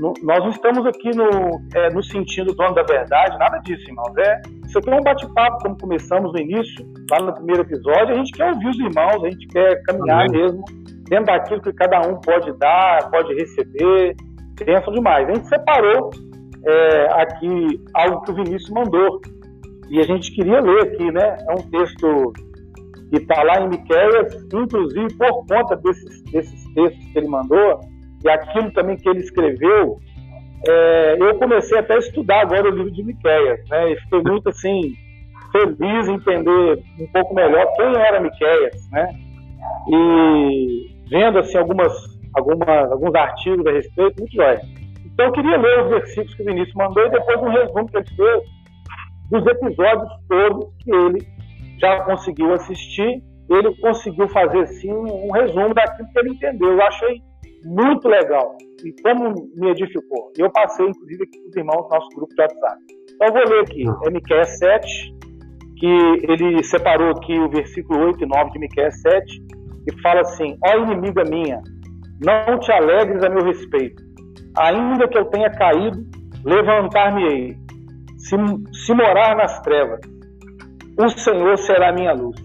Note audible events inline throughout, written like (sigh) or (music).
no, nós não estamos aqui no, é, no sentido dono da verdade, nada disso, irmãos. É, isso aqui é um bate-papo, como começamos no início, lá no primeiro episódio. A gente quer ouvir os irmãos, a gente quer caminhar Amém. mesmo dentro daquilo que cada um pode dar, pode receber. Pensam demais. A gente separou é, aqui algo que o Vinícius mandou. E a gente queria ler aqui, né? É um texto que está lá em Miqueias, inclusive por conta desses, desses textos que ele mandou, e aquilo também que ele escreveu, é, eu comecei até a estudar agora o livro de Miqueias, né? E fiquei muito assim feliz em entender um pouco melhor quem era Miqueias, né? E vendo assim algumas, algumas alguns artigos a respeito, muito jóia. Então eu queria ler os versículos que o Vinícius mandou e depois um resumo que ele fez dos episódios todos que ele já conseguiu assistir. Ele conseguiu fazer assim um resumo daquilo que ele entendeu. Eu achei muito legal. E como me edificou. Eu passei, inclusive, aqui com os irmãos do nosso grupo de WhatsApp. Então, eu vou ler aqui, é Miquel 7, que ele separou aqui o versículo 8 e 9 de Miquel 7, e fala assim: Ó inimiga minha, não te alegres a meu respeito. Ainda que eu tenha caído, levantar-me-ei. Se, se morar nas trevas, o Senhor será minha luz.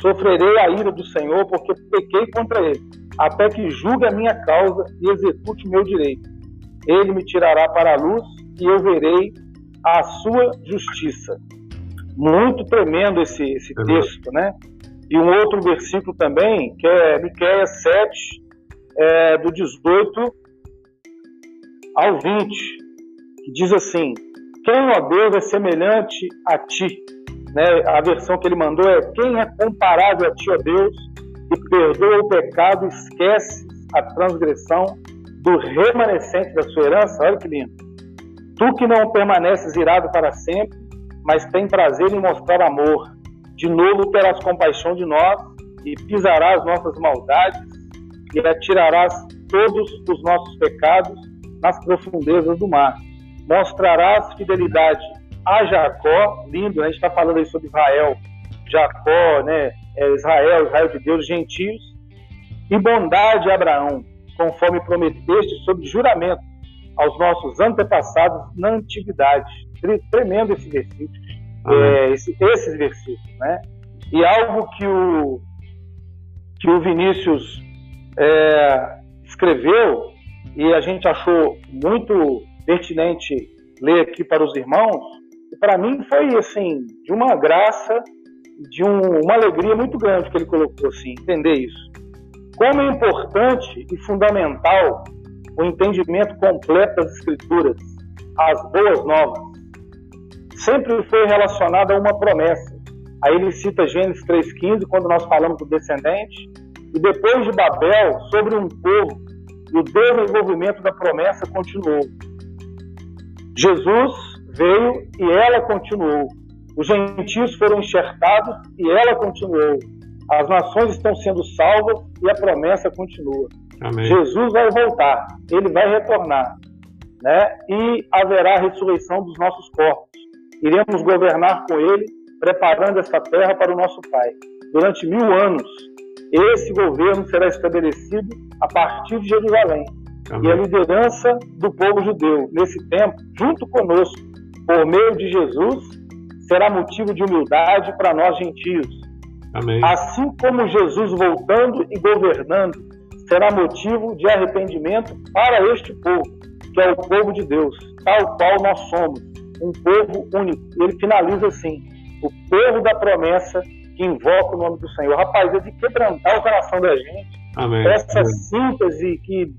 Sofrerei a ira do Senhor, porque pequei contra ele até que julgue a minha causa e execute meu direito. Ele me tirará para a luz e eu verei a sua justiça. Muito tremendo esse, esse é texto, né? E um outro versículo também, que é Miqueias 7, é, do 18 ao 20, que diz assim: Quem, ó Deus, é semelhante a ti? Né? A versão que ele mandou é: Quem é comparável a ti, ó Deus? Perdoa o pecado, esquece a transgressão do remanescente da sua herança. Olha que lindo. Tu que não permaneces irado para sempre, mas tem prazer em mostrar amor. De novo terás compaixão de nós e pisarás nossas maldades e atirarás todos os nossos pecados nas profundezas do mar. Mostrarás fidelidade a Jacó, lindo, né? a gente está falando aí sobre Israel, Jacó, né? É, Israel, Israel de Deus, gentios, e bondade a Abraão, conforme prometeste sob juramento aos nossos antepassados na antiguidade. Tremendo esse versículo, é, esse, esses versículos, né? E algo que o que o Vinícius é, escreveu e a gente achou muito pertinente ler aqui para os irmãos, e para mim foi assim de uma graça de um, uma alegria muito grande que ele colocou assim, entender isso. Como é importante e fundamental o entendimento completo das Escrituras, as boas novas, sempre foi relacionado a uma promessa. Aí ele cita Gênesis 3,15, quando nós falamos do descendente, e depois de Babel, sobre um povo, e o desenvolvimento da promessa continuou. Jesus veio e ela continuou. Os gentios foram enxertados e ela continuou. As nações estão sendo salvas e a promessa continua. Amém. Jesus vai voltar, ele vai retornar, né? E haverá a ressurreição dos nossos corpos. Iremos governar com ele, preparando essa terra para o nosso Pai. Durante mil anos, esse governo será estabelecido a partir de Jerusalém. Amém. E a liderança do povo judeu, nesse tempo, junto conosco, por meio de Jesus, será motivo de humildade para nós gentios. Amém. Assim como Jesus voltando e governando será motivo de arrependimento para este povo, que é o povo de Deus, tal qual nós somos, um povo único. Ele finaliza assim: o povo da promessa que invoca o nome do Senhor. Rapaz, é de quebrantar o coração da gente. Amém. Essa Amém. síntese que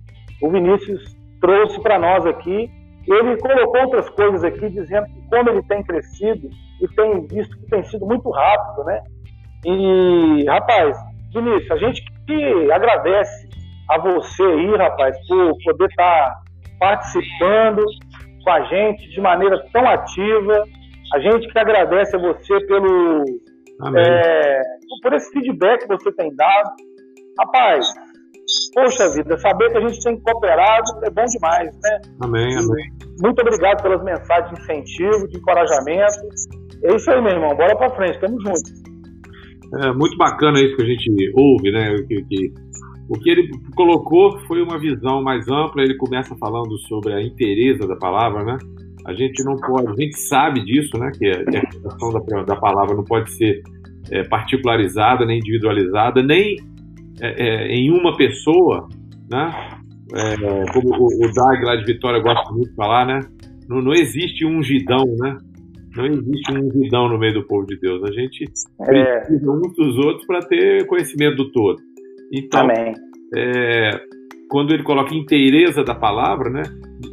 o Vinícius trouxe para nós aqui. Ele colocou outras coisas aqui, dizendo que como ele tem crescido, e tem visto que tem sido muito rápido, né? E, rapaz, Vinícius, a gente que agradece a você aí, rapaz, por poder estar participando com a gente de maneira tão ativa. A gente que agradece a você pelo é, por esse feedback que você tem dado. Rapaz, poxa vida, saber que a gente tem cooperado é bom demais, né? Amém, amém. Muito obrigado pelas mensagens de incentivo, de encorajamento. É isso aí, meu irmão. Bora pra frente, tamo junto. É muito bacana isso que a gente ouve, né? Que, que O que ele colocou foi uma visão mais ampla. Ele começa falando sobre a inteireza da palavra, né? A gente não pode, a gente sabe disso, né? Que a interpretação da, da palavra não pode ser é, particularizada, nem individualizada, nem é, é, em uma pessoa, né? É, como o, o Dag lá de Vitória gosta muito de falar, né? Não, não existe um ungidão, né? Não existe um ungidão no meio do povo de Deus. A gente é. precisa uns dos outros para ter conhecimento do todo. Então, é, quando ele coloca inteireza da palavra, né,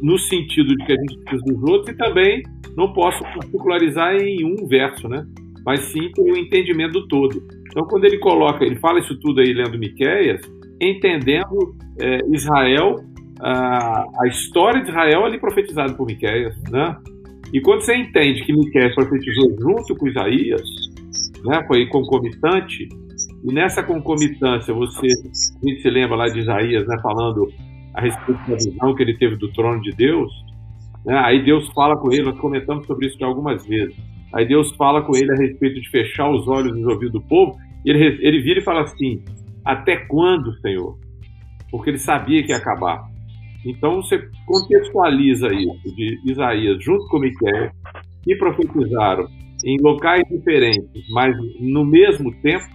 no sentido de que a gente precisa dos outros, e também não posso particularizar em um verso, né, mas sim o entendimento do todo. Então, quando ele coloca, ele fala isso tudo aí lendo Miqueias, entendendo é, Israel, a, a, história de Israel ali profetizada por Miqueias, né? E quando você entende que Miqueias profetizou junto com Isaías, né, foi concomitante, e nessa concomitância, você a gente se lembra lá de Isaías, né, falando a respeito da visão que ele teve do trono de Deus. Né, aí Deus fala com ele, nós comentamos sobre isso algumas vezes. Aí Deus fala com ele a respeito de fechar os olhos e os ouvidos do povo. Ele, ele vira e fala assim: Até quando, Senhor? Porque ele sabia que ia acabar. Então você contextualiza isso de Isaías junto com Miquel, que profetizaram em locais diferentes, mas no mesmo tempo,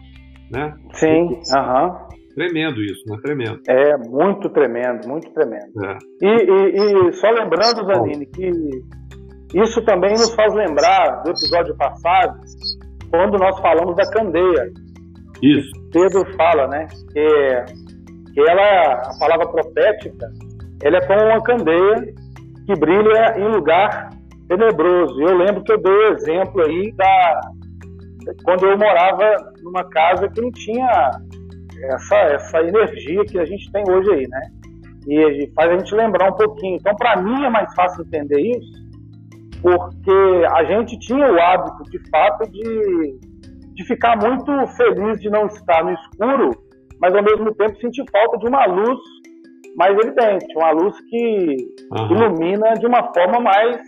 né? Sim, aham. Tremendo isso, né? Tremendo. É, muito tremendo, muito tremendo. É. E, e, e, só lembrando, Zanini, que isso também nos faz lembrar do episódio passado, quando nós falamos da candeia. Isso. Pedro fala, né? Que, que ela, a palavra profética, ela é como uma candeia que brilha em lugar tenebroso. Eu lembro que eu dei o exemplo aí da, quando eu morava numa casa que não tinha essa, essa energia que a gente tem hoje aí, né? E faz a gente lembrar um pouquinho. Então, para mim é mais fácil entender isso, porque a gente tinha o hábito, de fato, de, de ficar muito feliz de não estar no escuro, mas ao mesmo tempo sentir falta de uma luz mais evidente, uma luz que uhum. ilumina de uma forma mais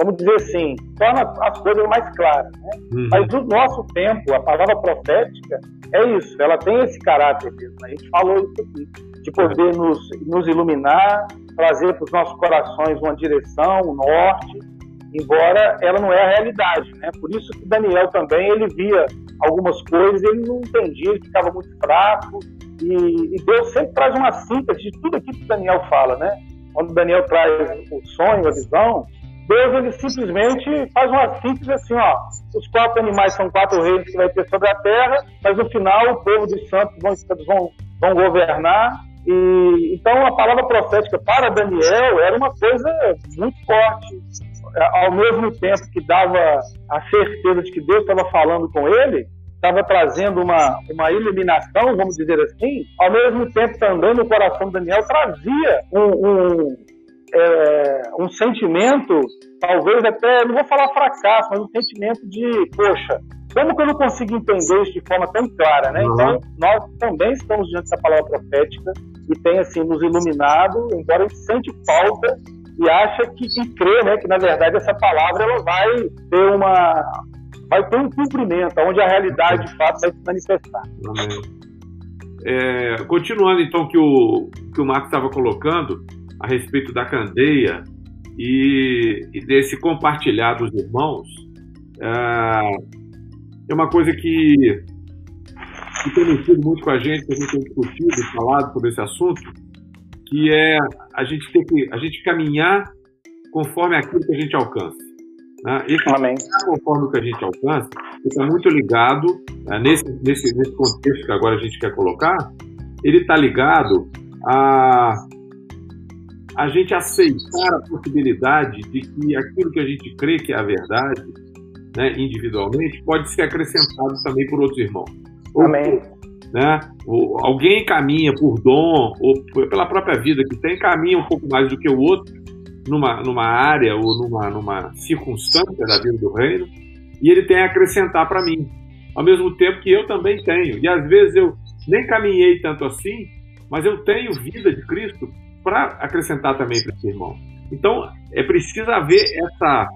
vamos dizer assim, torna as coisas mais claras. Né? Uhum. Mas no nosso tempo, a palavra profética é isso, ela tem esse caráter mesmo. A gente falou isso aqui, de poder nos, nos iluminar, trazer para os nossos corações uma direção, um norte, embora ela não é a realidade. Né? Por isso que Daniel também, ele via algumas coisas, ele não entendia, ele ficava muito fraco, e, e Deus sempre traz uma síntese de tudo aquilo que Daniel fala, né? Quando Daniel traz o sonho, a visão, Deus ele simplesmente faz uma síntese assim, ó. Os quatro animais são quatro reis que vai ter sobre a terra, mas no final o povo dos santos vão, vão, vão governar. E então a palavra profética para Daniel era uma coisa muito forte. Ao mesmo tempo que dava a certeza de que Deus estava falando com ele, estava trazendo uma, uma iluminação, vamos dizer assim, ao mesmo tempo também no coração de Daniel trazia um, um é, um sentimento, talvez até, não vou falar fracasso, mas um sentimento de, poxa, como que eu não consigo entender isso de forma tão clara, né? Uhum. Então, nós também estamos diante da palavra profética e tem, assim, nos iluminado, embora a gente sente falta e acha que, e crê, né, que na verdade essa palavra ela vai ter uma, vai ter um cumprimento, onde a realidade de fato vai se manifestar. É, continuando então que o que o Marcos estava colocando, a respeito da candeia e, e desse compartilhar dos irmãos é, é uma coisa que, que tem mexido muito com a gente, que a gente tem discutido, falado sobre esse assunto, que é a gente ter que a gente caminhar conforme aquilo que a gente alcança. Né? Amém. conforme o que a gente alcança está muito ligado né, nesse, nesse, nesse contexto que agora a gente quer colocar, ele está ligado a a gente aceitar a possibilidade de que aquilo que a gente crê que é a verdade, né, individualmente, pode ser acrescentado também por outros irmãos. Amém. né, ou alguém caminha por dom ou pela própria vida que tem, caminha um pouco mais do que o outro numa, numa área ou numa, numa circunstância da vida do reino e ele tem a acrescentar para mim, ao mesmo tempo que eu também tenho. E às vezes eu nem caminhei tanto assim, mas eu tenho vida de Cristo para acrescentar também para esse irmão. Então, é preciso haver essa,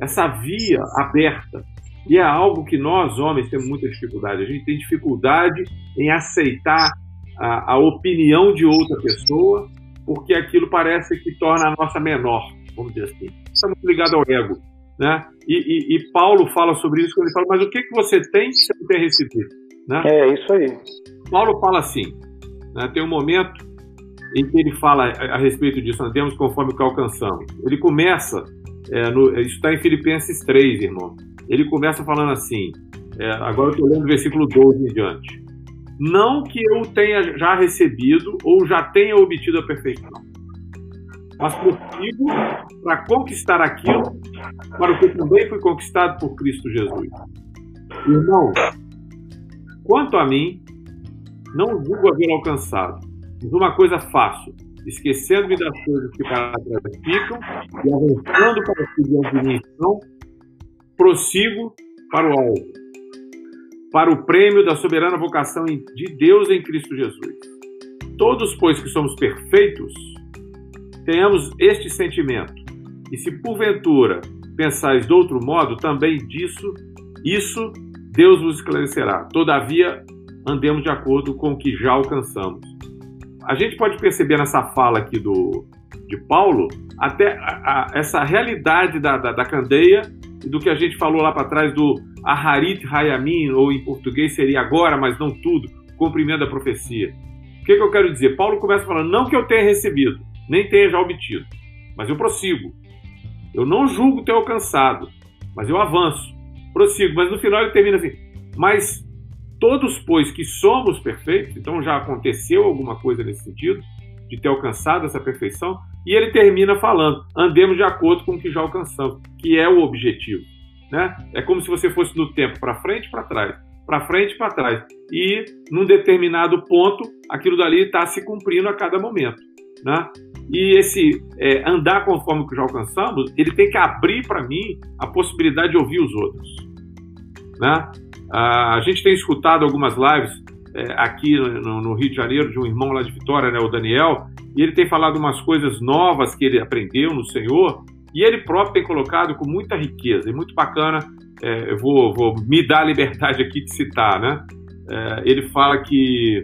essa via aberta. E é algo que nós, homens, temos muita dificuldade. A gente tem dificuldade em aceitar a, a opinião de outra pessoa, porque aquilo parece que torna a nossa menor, vamos dizer assim. Está muito ligado ao ego. Né? E, e, e, Paulo fala sobre isso quando ele fala, mas o que, que você tem que você não tem recebido? Né? É, isso aí. Paulo fala assim, né? tem um momento em que ele fala a, a respeito disso, andemos conforme o que alcançamos. Ele começa, é, no, isso está em Filipenses 3, irmão. Ele começa falando assim, é, agora eu estou lendo o versículo 12 em diante. Não que eu tenha já recebido ou já tenha obtido a perfeição, mas prossigo para conquistar aquilo para o que também foi conquistado por Cristo Jesus. Irmão, quanto a mim, não julgo haver alcançado, mas uma coisa faço, esquecendo-me das coisas que para trás ficam e avançando para seguir a dimensão, prossigo para o alto para o prêmio da soberana vocação de Deus em Cristo Jesus. Todos, pois que somos perfeitos, tenhamos este sentimento. E se porventura pensais de outro modo, também disso, isso Deus vos esclarecerá. Todavia, andemos de acordo com o que já alcançamos. A gente pode perceber nessa fala aqui do, de Paulo até a, a, essa realidade da, da, da candeia e do que a gente falou lá para trás do Aharit Hayamin, ou em português seria agora, mas não tudo, cumprimento da profecia. O que, que eu quero dizer? Paulo começa falando, não que eu tenha recebido, nem tenha já obtido, mas eu prossigo. Eu não julgo ter alcançado, mas eu avanço, prossigo. Mas no final ele termina assim, mas todos, pois, que somos perfeitos, então já aconteceu alguma coisa nesse sentido, de ter alcançado essa perfeição, e ele termina falando, andemos de acordo com o que já alcançamos, que é o objetivo. Né? É como se você fosse no tempo para frente e para trás, para frente e para trás. E num determinado ponto, aquilo dali está se cumprindo a cada momento. Né? E esse é, andar conforme o que já alcançamos, ele tem que abrir para mim a possibilidade de ouvir os outros. Né? a gente tem escutado algumas lives é, aqui no, no, Rio de Janeiro de um irmão lá de Vitória, né, o Daniel, e ele tem falado umas coisas novas que ele aprendeu no Senhor e ele próprio tem colocado com muita riqueza e muito bacana. É, eu vou, vou, me dar a liberdade aqui de citar, né? É, ele fala que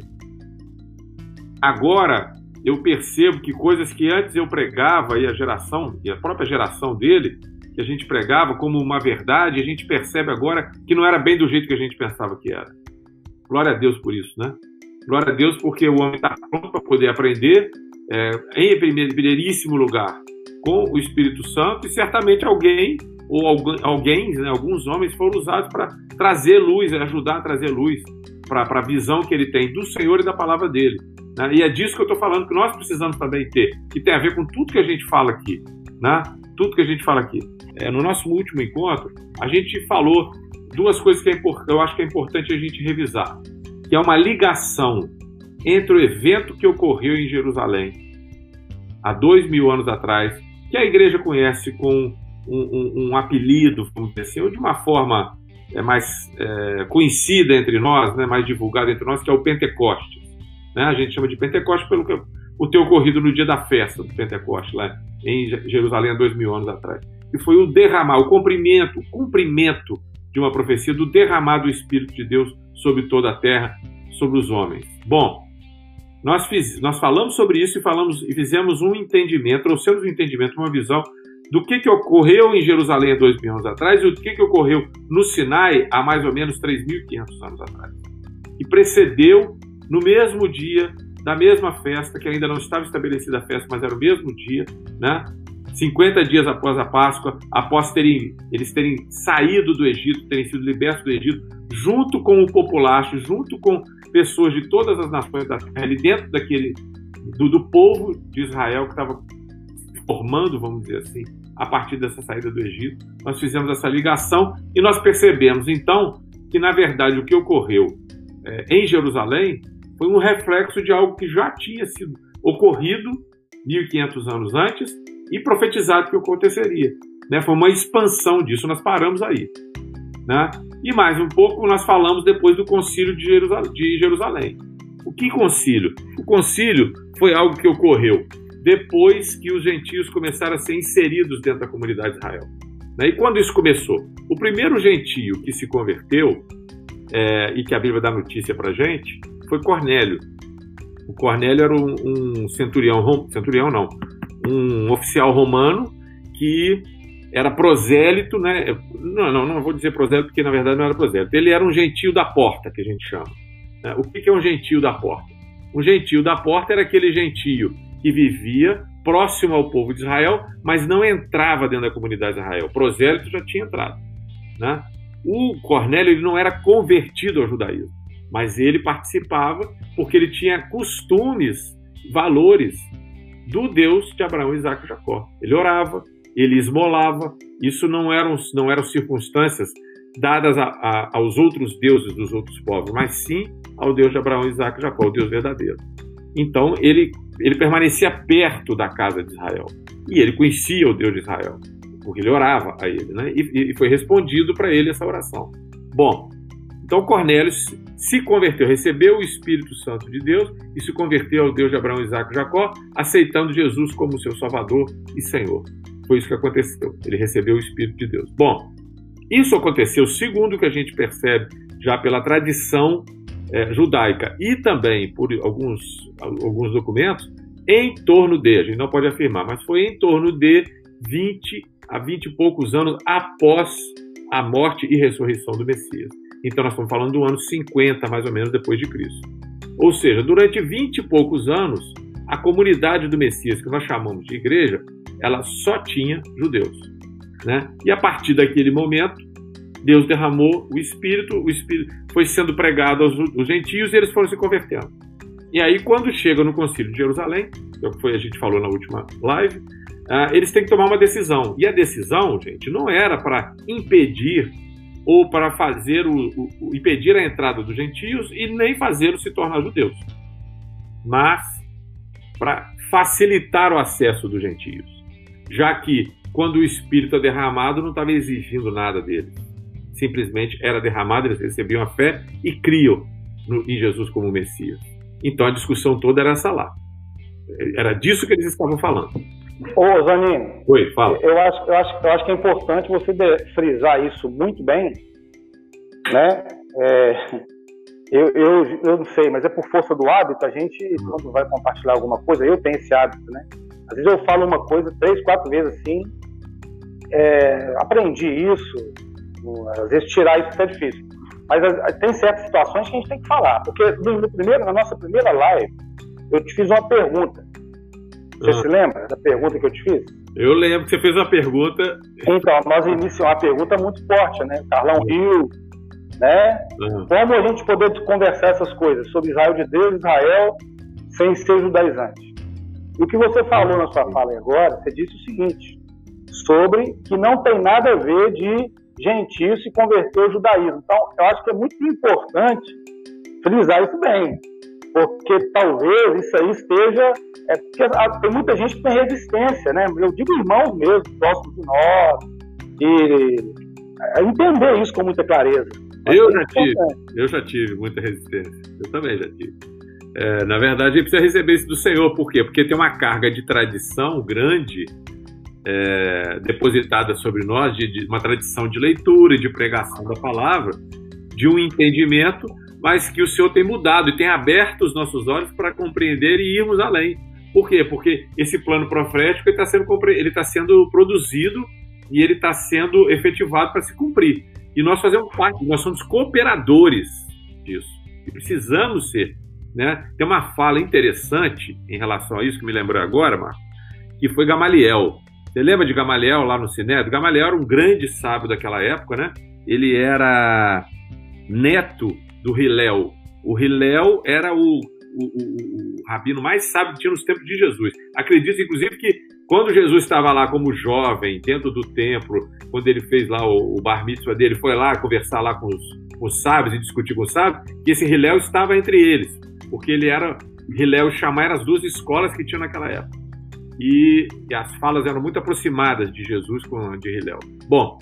agora eu percebo que coisas que antes eu pregava e a geração e a própria geração dele que a gente pregava como uma verdade, a gente percebe agora que não era bem do jeito que a gente pensava que era. Glória a Deus por isso, né? Glória a Deus porque o homem está pronto para poder aprender é, em primeiríssimo lugar com o Espírito Santo e certamente alguém ou alguém, né, alguns homens foram usados para trazer luz, ajudar a trazer luz para a visão que ele tem do Senhor e da palavra dele. Né? E é disso que eu estou falando que nós precisamos também ter, que tem a ver com tudo que a gente fala aqui, né? Tudo que a gente fala aqui. É, no nosso último encontro, a gente falou duas coisas que é eu acho que é importante a gente revisar, que é uma ligação entre o evento que ocorreu em Jerusalém há dois mil anos atrás que a igreja conhece com um, um, um apelido, vamos dizer assim, ou de uma forma é, mais é, conhecida entre nós, né, mais divulgada entre nós, que é o Pentecostes. Né? A gente chama de Pentecostes pelo que o ter ocorrido no dia da festa do Pentecostes, lá em Jerusalém há dois mil anos atrás. E foi o derramar, o cumprimento, o cumprimento de uma profecia do derramar do Espírito de Deus sobre toda a terra, sobre os homens. Bom, nós, fiz, nós falamos sobre isso e falamos e fizemos um entendimento, trouxemos um entendimento, uma visão do que, que ocorreu em Jerusalém há dois mil anos atrás e o que, que ocorreu no Sinai há mais ou menos 3.500 anos atrás. E precedeu no mesmo dia da mesma festa, que ainda não estava estabelecida a festa, mas era o mesmo dia, né? 50 dias após a Páscoa, após terem, eles terem saído do Egito, terem sido libertos do Egito, junto com o populacho, junto com pessoas de todas as nações da terra, ali dentro daquele do, do povo de Israel que estava formando, vamos dizer assim, a partir dessa saída do Egito. Nós fizemos essa ligação e nós percebemos então que na verdade o que ocorreu é, em Jerusalém foi um reflexo de algo que já tinha sido ocorrido 1500 anos antes e profetizado que aconteceria. Né? Foi uma expansão disso, nós paramos aí. Né? E mais um pouco nós falamos depois do concílio de Jerusalém. O que concílio? O concílio foi algo que ocorreu depois que os gentios começaram a ser inseridos dentro da comunidade de Israel. Né? E quando isso começou? O primeiro gentio que se converteu, é, e que a Bíblia dá notícia para gente, foi Cornélio. O Cornélio era um, um centurião, centurião não, um oficial romano que era prosélito, né? Não, não, não vou dizer prosélito porque na verdade não era prosélito. Ele era um gentio da porta, que a gente chama. Né? O que é um gentio da porta? Um gentio da porta era aquele gentio que vivia próximo ao povo de Israel, mas não entrava dentro da comunidade de Israel. O prosélito já tinha entrado. Né? O Cornélio ele não era convertido ao judaísmo, mas ele participava porque ele tinha costumes, valores do Deus de Abraão, Isaac e Jacó. Ele orava, ele esmolava. Isso não eram, não eram circunstâncias dadas a, a, aos outros deuses dos outros povos, mas sim ao Deus de Abraão, Isaac e Jacó, o Deus verdadeiro. Então ele, ele permanecia perto da casa de Israel e ele conhecia o Deus de Israel, porque ele orava a ele, né? e, e foi respondido para ele essa oração. Bom, então Cornélio se converteu, recebeu o Espírito Santo de Deus e se converteu ao Deus de Abraão, Isaac e Jacó, aceitando Jesus como seu Salvador e Senhor. Foi isso que aconteceu. Ele recebeu o Espírito de Deus. Bom, isso aconteceu, segundo o que a gente percebe já pela tradição é, judaica e também por alguns, alguns documentos, em torno de, a gente não pode afirmar, mas foi em torno de 20 a 20 e poucos anos após a morte e ressurreição do Messias. Então nós estamos falando do ano 50, mais ou menos, depois de Cristo. Ou seja, durante 20 e poucos anos, a comunidade do Messias, que nós chamamos de igreja, ela só tinha judeus. Né? E a partir daquele momento, Deus derramou o Espírito, o Espírito foi sendo pregado aos, aos gentios e eles foram se convertendo. E aí, quando chega no Concílio de Jerusalém, que é foi a gente falou na última live, uh, eles têm que tomar uma decisão. E a decisão, gente, não era para impedir ou para fazer o, o, impedir a entrada dos gentios e nem fazê-los se tornar judeus, mas para facilitar o acesso dos gentios, já que quando o Espírito é derramado não estava exigindo nada deles, simplesmente era derramado, eles recebiam a fé e criam no, em Jesus como Messias. Então a discussão toda era essa lá. Era disso que eles estavam falando. Ô, Zanino. Oi, fala. Eu acho, eu, acho, eu acho que é importante você frisar isso muito bem, né? É, eu, eu, eu não sei, mas é por força do hábito, a gente, quando vai compartilhar alguma coisa, eu tenho esse hábito, né? Às vezes eu falo uma coisa três, quatro vezes assim, é, aprendi isso, às vezes tirar isso é difícil. Mas tem certas situações que a gente tem que falar, porque no, no primeiro, na nossa primeira live, eu te fiz uma pergunta. Você ah. se lembra da pergunta que eu te fiz? Eu lembro que você fez uma pergunta. Então, nós iniciamos uma pergunta muito forte, né? Carlão Rio, né? Uhum. Como a gente poder conversar essas coisas sobre Israel de Deus, Israel, sem ser judaizante? E o que você falou na sua fala agora, você disse o seguinte, sobre que não tem nada a ver de gentil se converter ao judaísmo. Então, eu acho que é muito importante frisar isso bem porque talvez isso aí esteja. É porque tem muita gente que tem resistência, né? Eu digo irmãos mesmo, próximos de nós, e é, entender isso com muita clareza. Eu já tive, eu já tive muita resistência. Eu também já tive. É, na verdade, gente precisa receber isso do Senhor, por quê? Porque tem uma carga de tradição grande é, depositada sobre nós, de, de uma tradição de leitura e de pregação da palavra, de um entendimento mas que o Senhor tem mudado e tem aberto os nossos olhos para compreender e irmos além. Por quê? Porque esse plano profético está sendo, ele tá sendo produzido e ele está sendo efetivado para se cumprir. E nós fazemos parte, nós somos cooperadores disso. E precisamos ser. Né? Tem uma fala interessante em relação a isso que me lembrou agora, Marco, que foi Gamaliel. Você lembra de Gamaliel lá no Sinédrio? Gamaliel era um grande sábio daquela época, né? Ele era neto do Hilel. O Hilel era o, o, o, o, rabino mais sábio que tinha nos tempos de Jesus. Acredito, inclusive, que quando Jesus estava lá como jovem, dentro do templo, quando ele fez lá o, o bar mitzvah dele, foi lá conversar lá com os, os sábios e discutir com os sábios, que esse Hilel estava entre eles, porque ele era, Hilel e Shammai eram as duas escolas que tinham naquela época. E, e, as falas eram muito aproximadas de Jesus com de Hilel. Bom,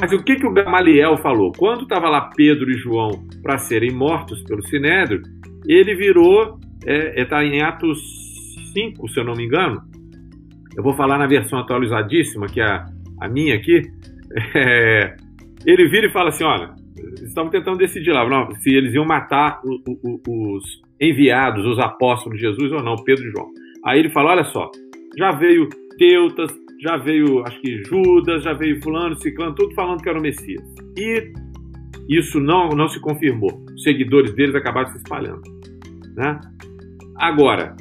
mas o que, que o Gamaliel falou? Quando estava lá Pedro e João para serem mortos pelo Sinédrio, ele virou, está é, é, tá em Atos 5, se eu não me engano. Eu vou falar na versão atualizadíssima, que é a, a minha aqui. (laughs) É, ele vira e fala assim: olha, estavam tentando decidir lá não, se eles iam matar o, o, os enviados, os apóstolos de Jesus ou não, Pedro e João. Aí ele fala: olha só, já veio Teutas, já veio, acho que Judas, já veio Fulano, Ciclano, tudo falando que era o Messias. E isso não, não se confirmou. Os seguidores deles acabaram se espalhando. Né? Agora,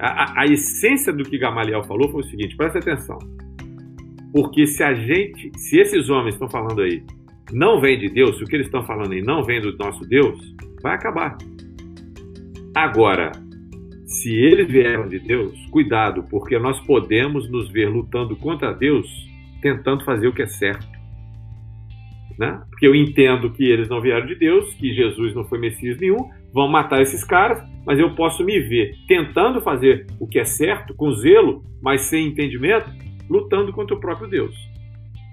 a, a, essência do que Gamaliel falou foi o seguinte: presta atenção. Porque se a gente, se esses homens estão falando aí, não vem de Deus, se o que eles estão falando aí não vem do nosso Deus, vai acabar. Agora, se eles vieram de Deus, cuidado, porque nós podemos nos ver lutando contra Deus, tentando fazer o que é certo. Né? Porque eu entendo que eles não vieram de Deus, que Jesus não foi Messias nenhum, vão matar esses caras, mas eu posso me ver tentando fazer o que é certo, com zelo, mas sem entendimento, lutando contra o próprio Deus.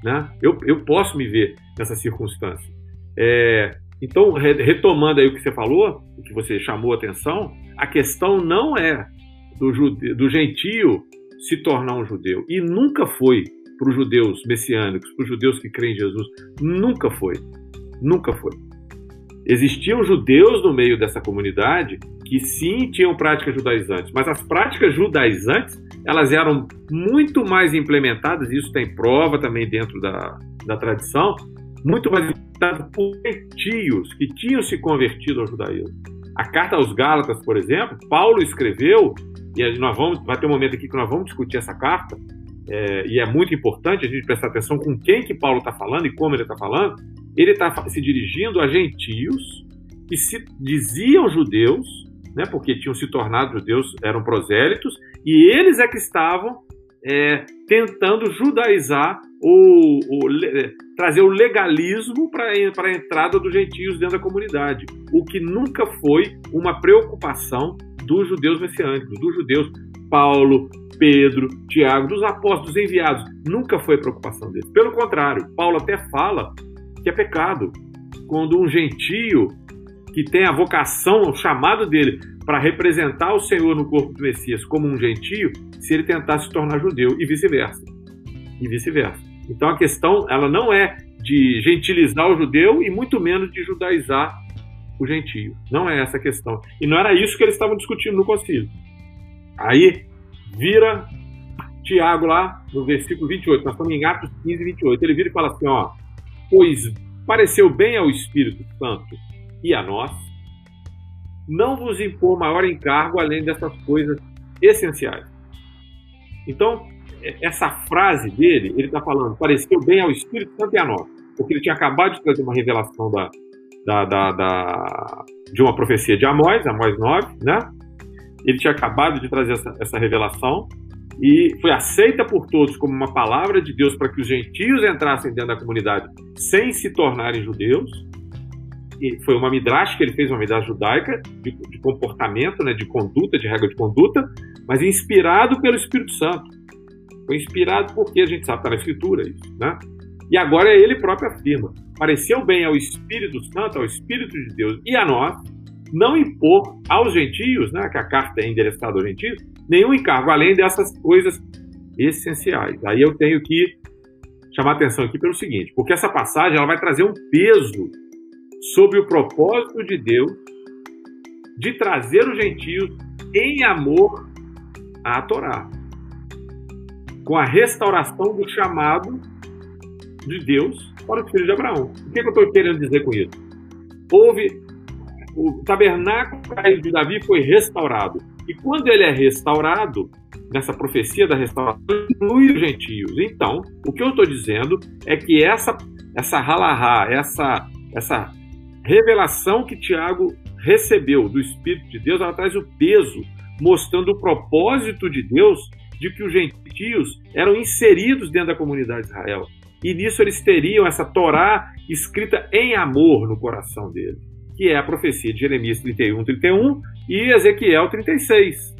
Né? Eu, eu posso me ver nessa circunstância. É, então, retomando aí o que você falou, o que você chamou a atenção, a questão não é do, jude, do gentio se tornar um judeu. E nunca foi para os judeus messiânicos, para os judeus que creem em Jesus. Nunca foi. Nunca foi. Existiam judeus no meio dessa comunidade que sim tinham práticas judaizantes, mas as práticas judaizantes elas eram muito mais implementadas, e isso tem prova também dentro da, da tradição, muito mais implementadas por gentios que tinham se convertido ao judaísmo. A carta aos Gálatas, por exemplo, Paulo escreveu, e nós vamos, vai ter um momento aqui que nós vamos discutir essa carta, é, e é muito importante a gente prestar atenção com quem que Paulo está falando e como ele está falando. Ele está se dirigindo a gentios que se diziam judeus, né, porque tinham se tornado judeus, eram prosélitos, e eles é que estavam é, tentando judaizar ou, ou é, trazer o legalismo para a entrada dos gentios dentro da comunidade, o que nunca foi uma preocupação dos judeus messiânicos, dos judeus Paulo, Pedro, Tiago, dos apóstolos enviados, nunca foi preocupação deles. Pelo contrário, Paulo até fala que é pecado quando um gentio que tem a vocação, o chamado dele para representar o Senhor no corpo do Messias como um gentio, se ele tentar se tornar judeu e vice-versa. E vice-versa. Então a questão, ela não é de gentilizar o judeu e muito menos de judaizar o gentio. Não é essa a questão. E não era isso que eles estavam discutindo no concílio. Aí vira Tiago lá no versículo 28, nós estamos em Atos 15, 28. Ele vira e fala assim: ó, pois pareceu bem ao Espírito Santo e a nós não vos impor maior encargo além dessas coisas essenciais. Então, essa frase dele, ele está falando, pareceu bem ao Espírito Santo e a nós, porque ele tinha acabado de trazer uma revelação da, da, da, da de uma profecia de Amós, Amós 9, né? Ele tinha acabado de trazer essa, essa revelação e foi aceita por todos como uma palavra de Deus para que os gentios entrassem dentro da comunidade sem se tornarem judeus foi uma midrash que ele fez, uma midrash judaica, de, de, comportamento, né, de conduta, de regra de conduta, mas inspirado pelo Espírito Santo. Foi inspirado porque a gente sabe, está na Escritura isso, né? E agora ele próprio afirma, pareceu bem ao Espírito Santo, ao Espírito de Deus e a nós, não impor aos gentios, né, que a carta é endereçada aos gentios, nenhum encargo, além dessas coisas essenciais. Aí eu tenho que chamar atenção aqui pelo seguinte, porque essa passagem ela vai trazer um peso sobre o propósito de Deus de trazer os gentios em amor à Torá, com a restauração do chamado de Deus para o filho de Abraão. O que, é que eu estou querendo dizer com isso? Houve o tabernáculo de Davi foi restaurado. E quando ele é restaurado, nessa profecia da restauração, inclui os gentios. Então, o que eu estou dizendo é que essa, essa halahá, essa, essa revelação que Tiago recebeu do Espírito de Deus, ela traz o peso, mostrando o propósito de Deus de que os gentios eram inseridos dentro da comunidade de Israel. E nisso eles teriam essa Torá escrita em amor no coração deles, que é a profecia de Jeremias 31, 31 e Ezequiel 36.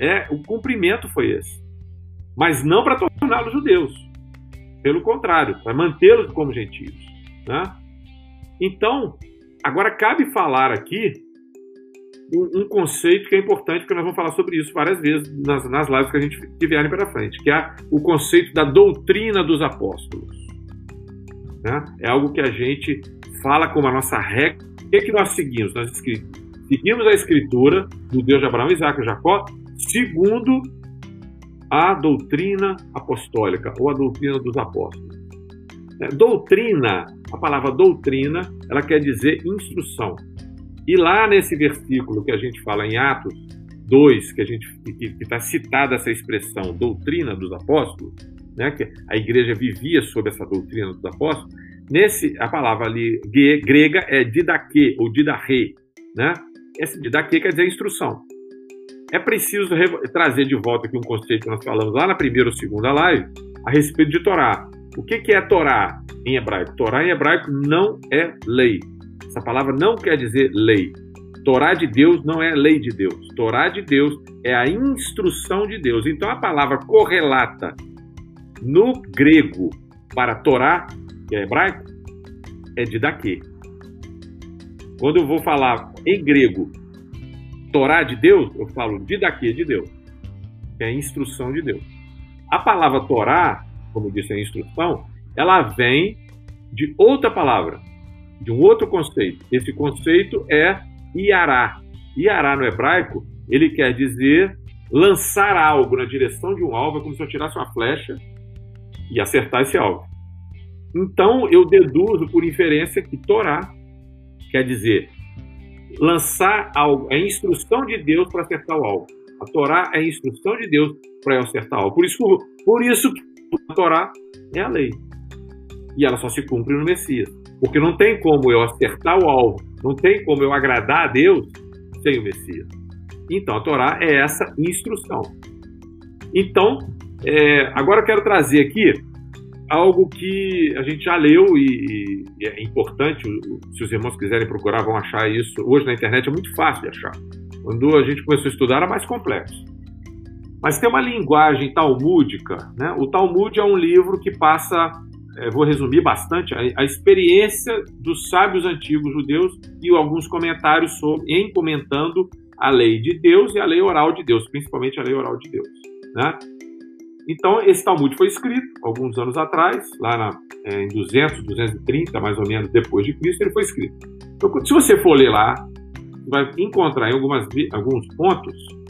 É, o cumprimento foi esse. Mas não para torná-los judeus. Pelo contrário, para mantê-los como gentios. Né? Então, Agora, cabe falar aqui um, um, conceito que é importante, porque nós vamos falar sobre isso várias vezes nas, nas lives que a gente que vierem pela frente, que é o conceito da doutrina dos apóstolos. Né? É algo que a gente fala como a nossa regra. O que, é que nós seguimos? Nós seguimos a escritura do Deus de Abraão, Isaac e Jacó, segundo a doutrina apostólica ou a doutrina dos apóstolos. É, doutrina, a palavra doutrina, ela quer dizer instrução. E lá nesse versículo que a gente fala em Atos 2, que a gente está citada essa expressão doutrina dos apóstolos, né, que a igreja vivia sob essa doutrina dos apóstolos, nesse a palavra ali grega é didaque ou didarre, né? Esse didaque quer dizer instrução. É preciso trazer de volta aqui um conceito que nós falamos lá na primeira ou segunda live a respeito de Torá. O que, que é Torá em hebraico? Torá em hebraico não é lei. Essa palavra não quer dizer lei. Torá de Deus não é lei de Deus. Torá de Deus é a instrução de Deus. Então a palavra correlata no grego para Torá, que é hebraico, é didaquê. Quando eu vou falar em grego Torá de Deus, eu falo didaquê de Deus, que é a instrução de Deus. A palavra Torá, como disse a instrução, ela vem de outra palavra, de um outro conceito. Esse conceito é Iará. Iará no hebraico, ele quer dizer lançar algo na direção de um alvo, é como se eu tirasse uma flecha e acertar esse alvo. Então eu deduzo por inferência que Torá quer dizer lançar algo, é instrução de Deus para acertar o alvo. A Torá é a instrução de Deus para eu acertar algo. Por isso, por isso a Torá é a lei. E ela só se cumpre no Messias. Porque não tem como eu acertar o alvo, não tem como eu agradar a Deus sem o Messias. Então a Torá é essa instrução. Então, é, agora eu quero trazer aqui algo que a gente já leu e, e, é importante, se os irmãos quiserem procurar, vão achar isso. Hoje na internet é muito fácil de achar. Quando a gente começou a estudar era mais complexo. Mas tem uma linguagem talmúdica. Né? O Talmud é um livro que passa é, vou resumir bastante, a, a, experiência dos sábios antigos judeus e alguns comentários sobre, em comentando a lei de Deus e a lei oral de Deus, principalmente a lei oral de Deus. Né? Então, esse Talmud foi escrito alguns anos atrás, lá na, é, em 200, 230, mais ou menos, depois de Cristo, ele foi escrito. Então, se você for ler lá, vai encontrar em algumas, alguns pontos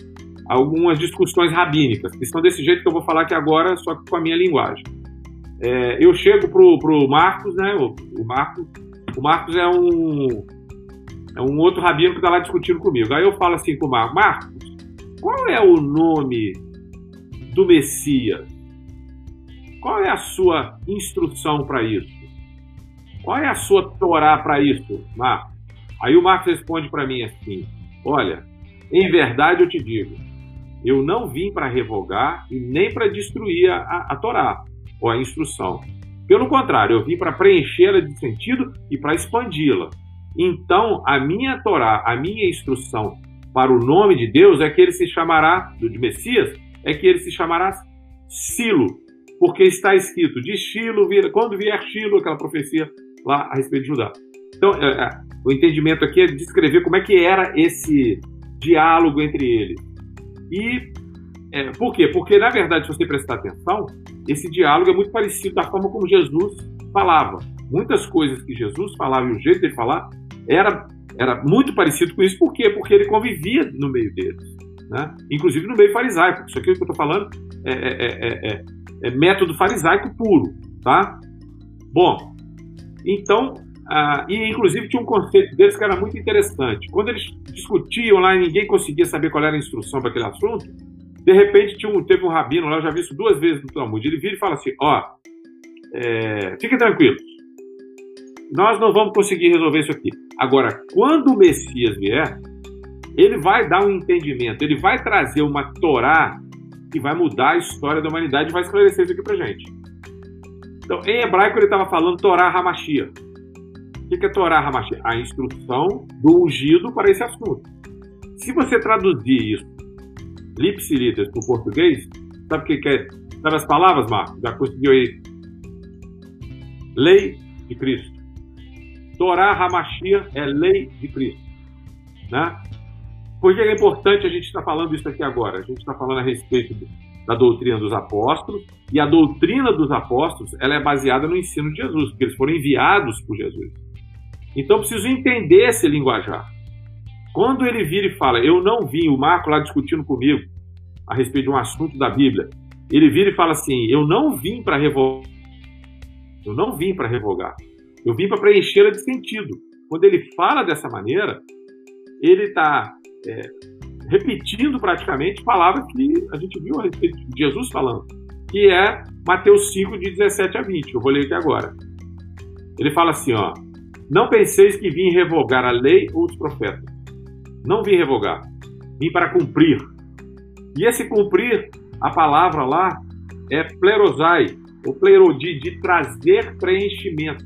algumas discussões rabínicas, que são desse jeito que eu vou falar aqui agora, só que com a minha linguagem. É, eu chego pro, pro Marcos, né? O, o, Marcos, o Marcos é um é um outro rabino que está lá discutindo comigo. Aí eu falo assim com o Marcos, Marcos, qual é o nome do Messias? Qual é a sua instrução para isso? Qual é a sua Torá para isso, Marcos? Aí o Marcos responde para mim assim: Olha, em verdade eu te digo, eu não vim para revogar e nem para destruir a, a Torá ou a instrução. Pelo contrário, eu vim para preenchê-la de sentido e para expandi-la. Então, a minha Torá, a minha instrução para o nome de Deus é que ele se chamará, do de Messias, é que ele se chamará Silo, porque está escrito de Shilo, quando vier Shilo, aquela profecia lá a respeito de Judá. Então, é, é, o entendimento aqui é descrever como é que era esse diálogo entre eles. E é, por quê? Porque, na verdade, se você prestar atenção, esse diálogo é muito parecido da forma como Jesus falava. Muitas coisas que Jesus falava e o jeito de falar era, era muito parecido com isso. Por quê? Porque ele convivia no meio deles. Né? Inclusive no meio farisaico. Isso aqui que eu estou falando é, é, é, é, método farisaico puro. Tá? Bom, então, ah, e inclusive tinha um conceito deles que era muito interessante. Quando eles discutiam lá e ninguém conseguia saber qual era a instrução para aquele assunto, de repente tinha um, teve um rabino lá, eu já vi isso duas vezes no Talmud. Ele vira e fala assim: ó, é, fiquem tranquilos, nós não vamos conseguir resolver isso aqui. Agora, quando o Messias vier, ele vai dar um entendimento, ele vai trazer uma Torá que vai mudar a história da humanidade e vai esclarecer isso aqui pra gente. Então, em hebraico ele estava falando Torá Hamashia. O que é Torá Hamashia? A instrução do ungido para esse assunto. Se você traduzir isso lipsilitas para o português, sabe o que, que é? Sabe as palavras, Marcos? Já conseguiu aí? Lei de Cristo. Torá Hamashia é lei de Cristo. Né? Por que é importante a gente estar falando isso aqui agora? A gente está falando a respeito da doutrina dos apóstolos, e a doutrina dos apóstolos ela é baseada no ensino de Jesus, porque eles foram enviados por Jesus. Então, preciso entender esse linguajar. Quando ele vira e fala, eu não vim, o Marco lá discutindo comigo a respeito de um assunto da Bíblia, ele vira e fala assim: eu não vim para revogar, eu não vim para revogar, eu vim para preenchê-la de sentido. Quando ele fala dessa maneira, ele está é, repetindo praticamente palavras que a gente viu a respeito de Jesus falando, que é Mateus 5, de 17 a 20. Eu vou ler aqui agora. Ele fala assim: ó, não penseis que vim revogar a lei ou os profetas. Não vim revogar, vim para cumprir. E esse cumprir, a palavra lá é plerosai, ou plerodi, de trazer preenchimento.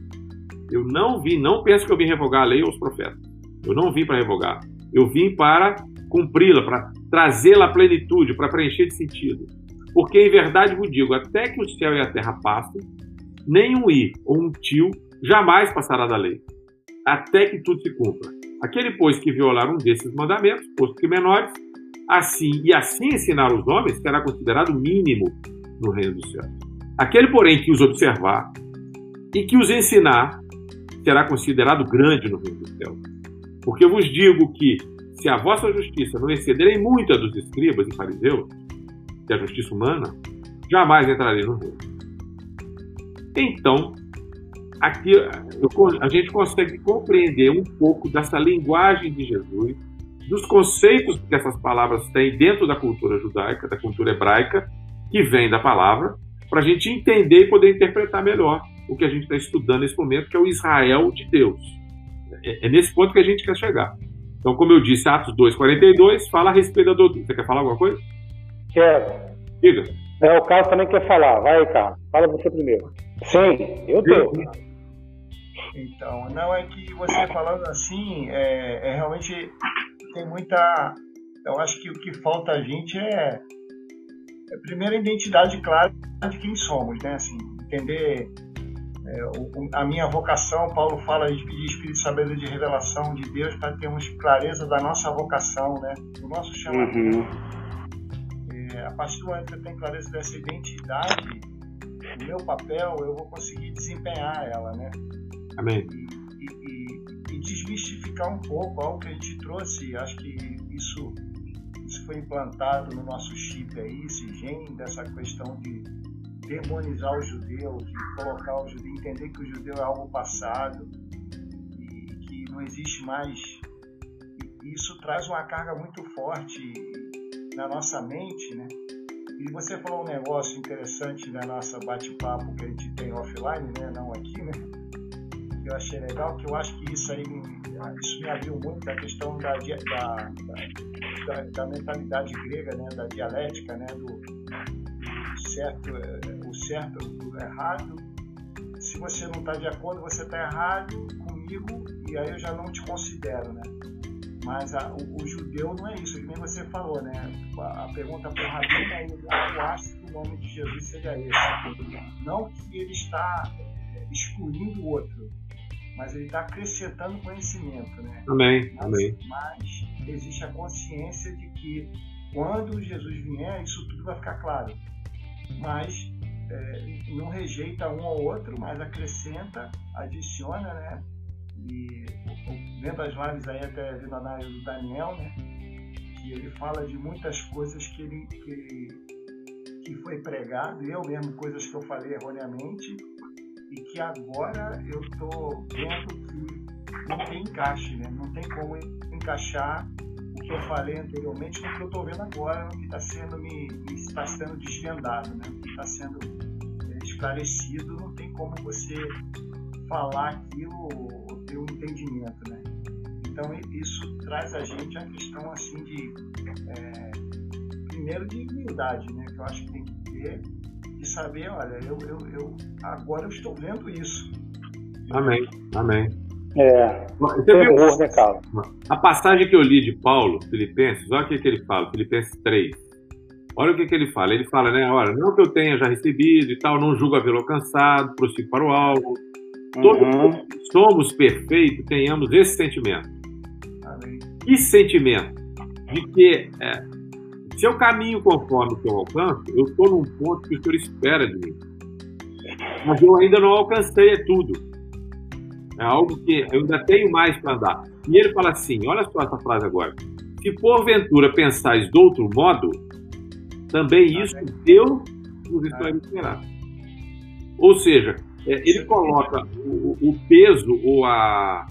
Eu não vim, não penso que eu vim revogar a lei ou os profetas. Eu não vim para revogar. Eu vim para cumpri-la, para trazê-la à plenitude, para preencher de sentido. Porque em verdade vos digo, até que o céu e a terra passem, nem um i ou um tio jamais passará da lei, até que tudo se cumpra. Aquele, pois, que violar um desses mandamentos, posto que menores, assim e assim ensinar os homens, será considerado mínimo no reino do céu. Aquele, porém, que os observar e que os ensinar, será considerado grande no reino do céu. Porque vos digo que, se a vossa justiça não excederem muito a dos escribas e fariseus, que a justiça humana, jamais entrarei no reino. Então, aqui a gente consegue compreender um pouco dessa linguagem de Jesus, dos conceitos que essas palavras têm dentro da cultura judaica, da cultura hebraica, que vem da palavra, para a gente entender e poder interpretar melhor o que a gente está estudando nesse momento, que é o Israel de Deus. É, é nesse ponto que a gente quer chegar. Então, como eu disse, Atos 2,42 fala a respeito da doutrina. Você quer falar alguma coisa? Quero. Diga. É, o Carlos também quer falar. Vai, Carlos. Fala você primeiro. Sim, eu tenho. Então, não é que você falando assim, é, é, realmente tem muita. Eu acho que o que falta a gente é, é primeiro a identidade clara de quem somos, né? Assim, entender é, o, a minha vocação. Paulo fala de pedir espírito de sabedoria de revelação de Deus para termos clareza da nossa vocação, né? Do nosso chamamento. Uhum. É, a partir do momento que eu tenho clareza dessa identidade, o meu papel, eu vou conseguir desempenhar ela, né? Amém. E, e, e, desmistificar um pouco algo que a gente trouxe, acho que isso, isso foi implantado no nosso chip aí, esse gene dessa questão de demonizar o judeu, de colocar o judeu, entender que o judeu é algo passado e que não existe mais. E isso traz uma carga muito forte na nossa mente, né? E você falou um negócio interessante na nossa bate-papo que a gente tem offline, né? Não aqui, né? Que eu achei legal, que eu acho que isso aí isso me abriu muito da questão da, da, da, da mentalidade grega, né, da dialética, né, do, do certo, o certo, o errado. Se você não está de acordo, você está errado comigo e aí eu já não te considero, né? Mas a, o, o, judeu não é isso, que nem você falou, né? A, a pergunta para o Rabino é: eu acho que o nome de Jesus seja esse. Não que ele está é, excluindo o outro, mas ele está acrescentando conhecimento, né? Amém, mas, amém. Mas existe a consciência de que quando Jesus vier, isso tudo vai ficar claro. Mas é, não rejeita um ao outro, mas acrescenta, adiciona, né? E vendo as lives aí, até vendo a análise do Daniel, né? Que ele fala de muitas coisas que ele, que, que foi pregado, eu mesmo, coisas que eu falei erroneamente, e que agora eu estou vendo que não tem encaixe, né? não tem como encaixar o que eu falei anteriormente com o que eu estou vendo agora, no que está sendo, me, está sendo desvendado, né? o que está sendo é, esclarecido, não tem como você falar aquilo ou ter um entendimento. Né? Então isso traz a gente a questão assim de é, primeiro de humildade, né? que eu acho que tem que ter e saber, olha, eu, eu, eu agora eu estou vendo isso. Amém, amém. É, Você viu, né, Carlos? A passagem que eu li de Paulo, Filipenses, olha o que, que ele fala, Filipenses 3. Olha o que, que ele fala. Ele fala, né? Olha, não que eu tenha já recebido e tal, não julgo havê-lo alcançado, prossigo para o alvo. Todos uhum. somos perfeitos, tenhamos esse sentimento. Amém. Que sentimento? De que é, se eu caminho conforme o que eu alcanço, eu estou num ponto que o Senhor espera de mim. Mas eu ainda não alcancei é tudo. É algo que eu ainda tenho mais para andar. E ele fala assim: olha só essa frase agora. Se porventura pensais de outro modo, também isso Deus os estaria esperar. Ou seja, é, ele coloca o, o, peso ou a,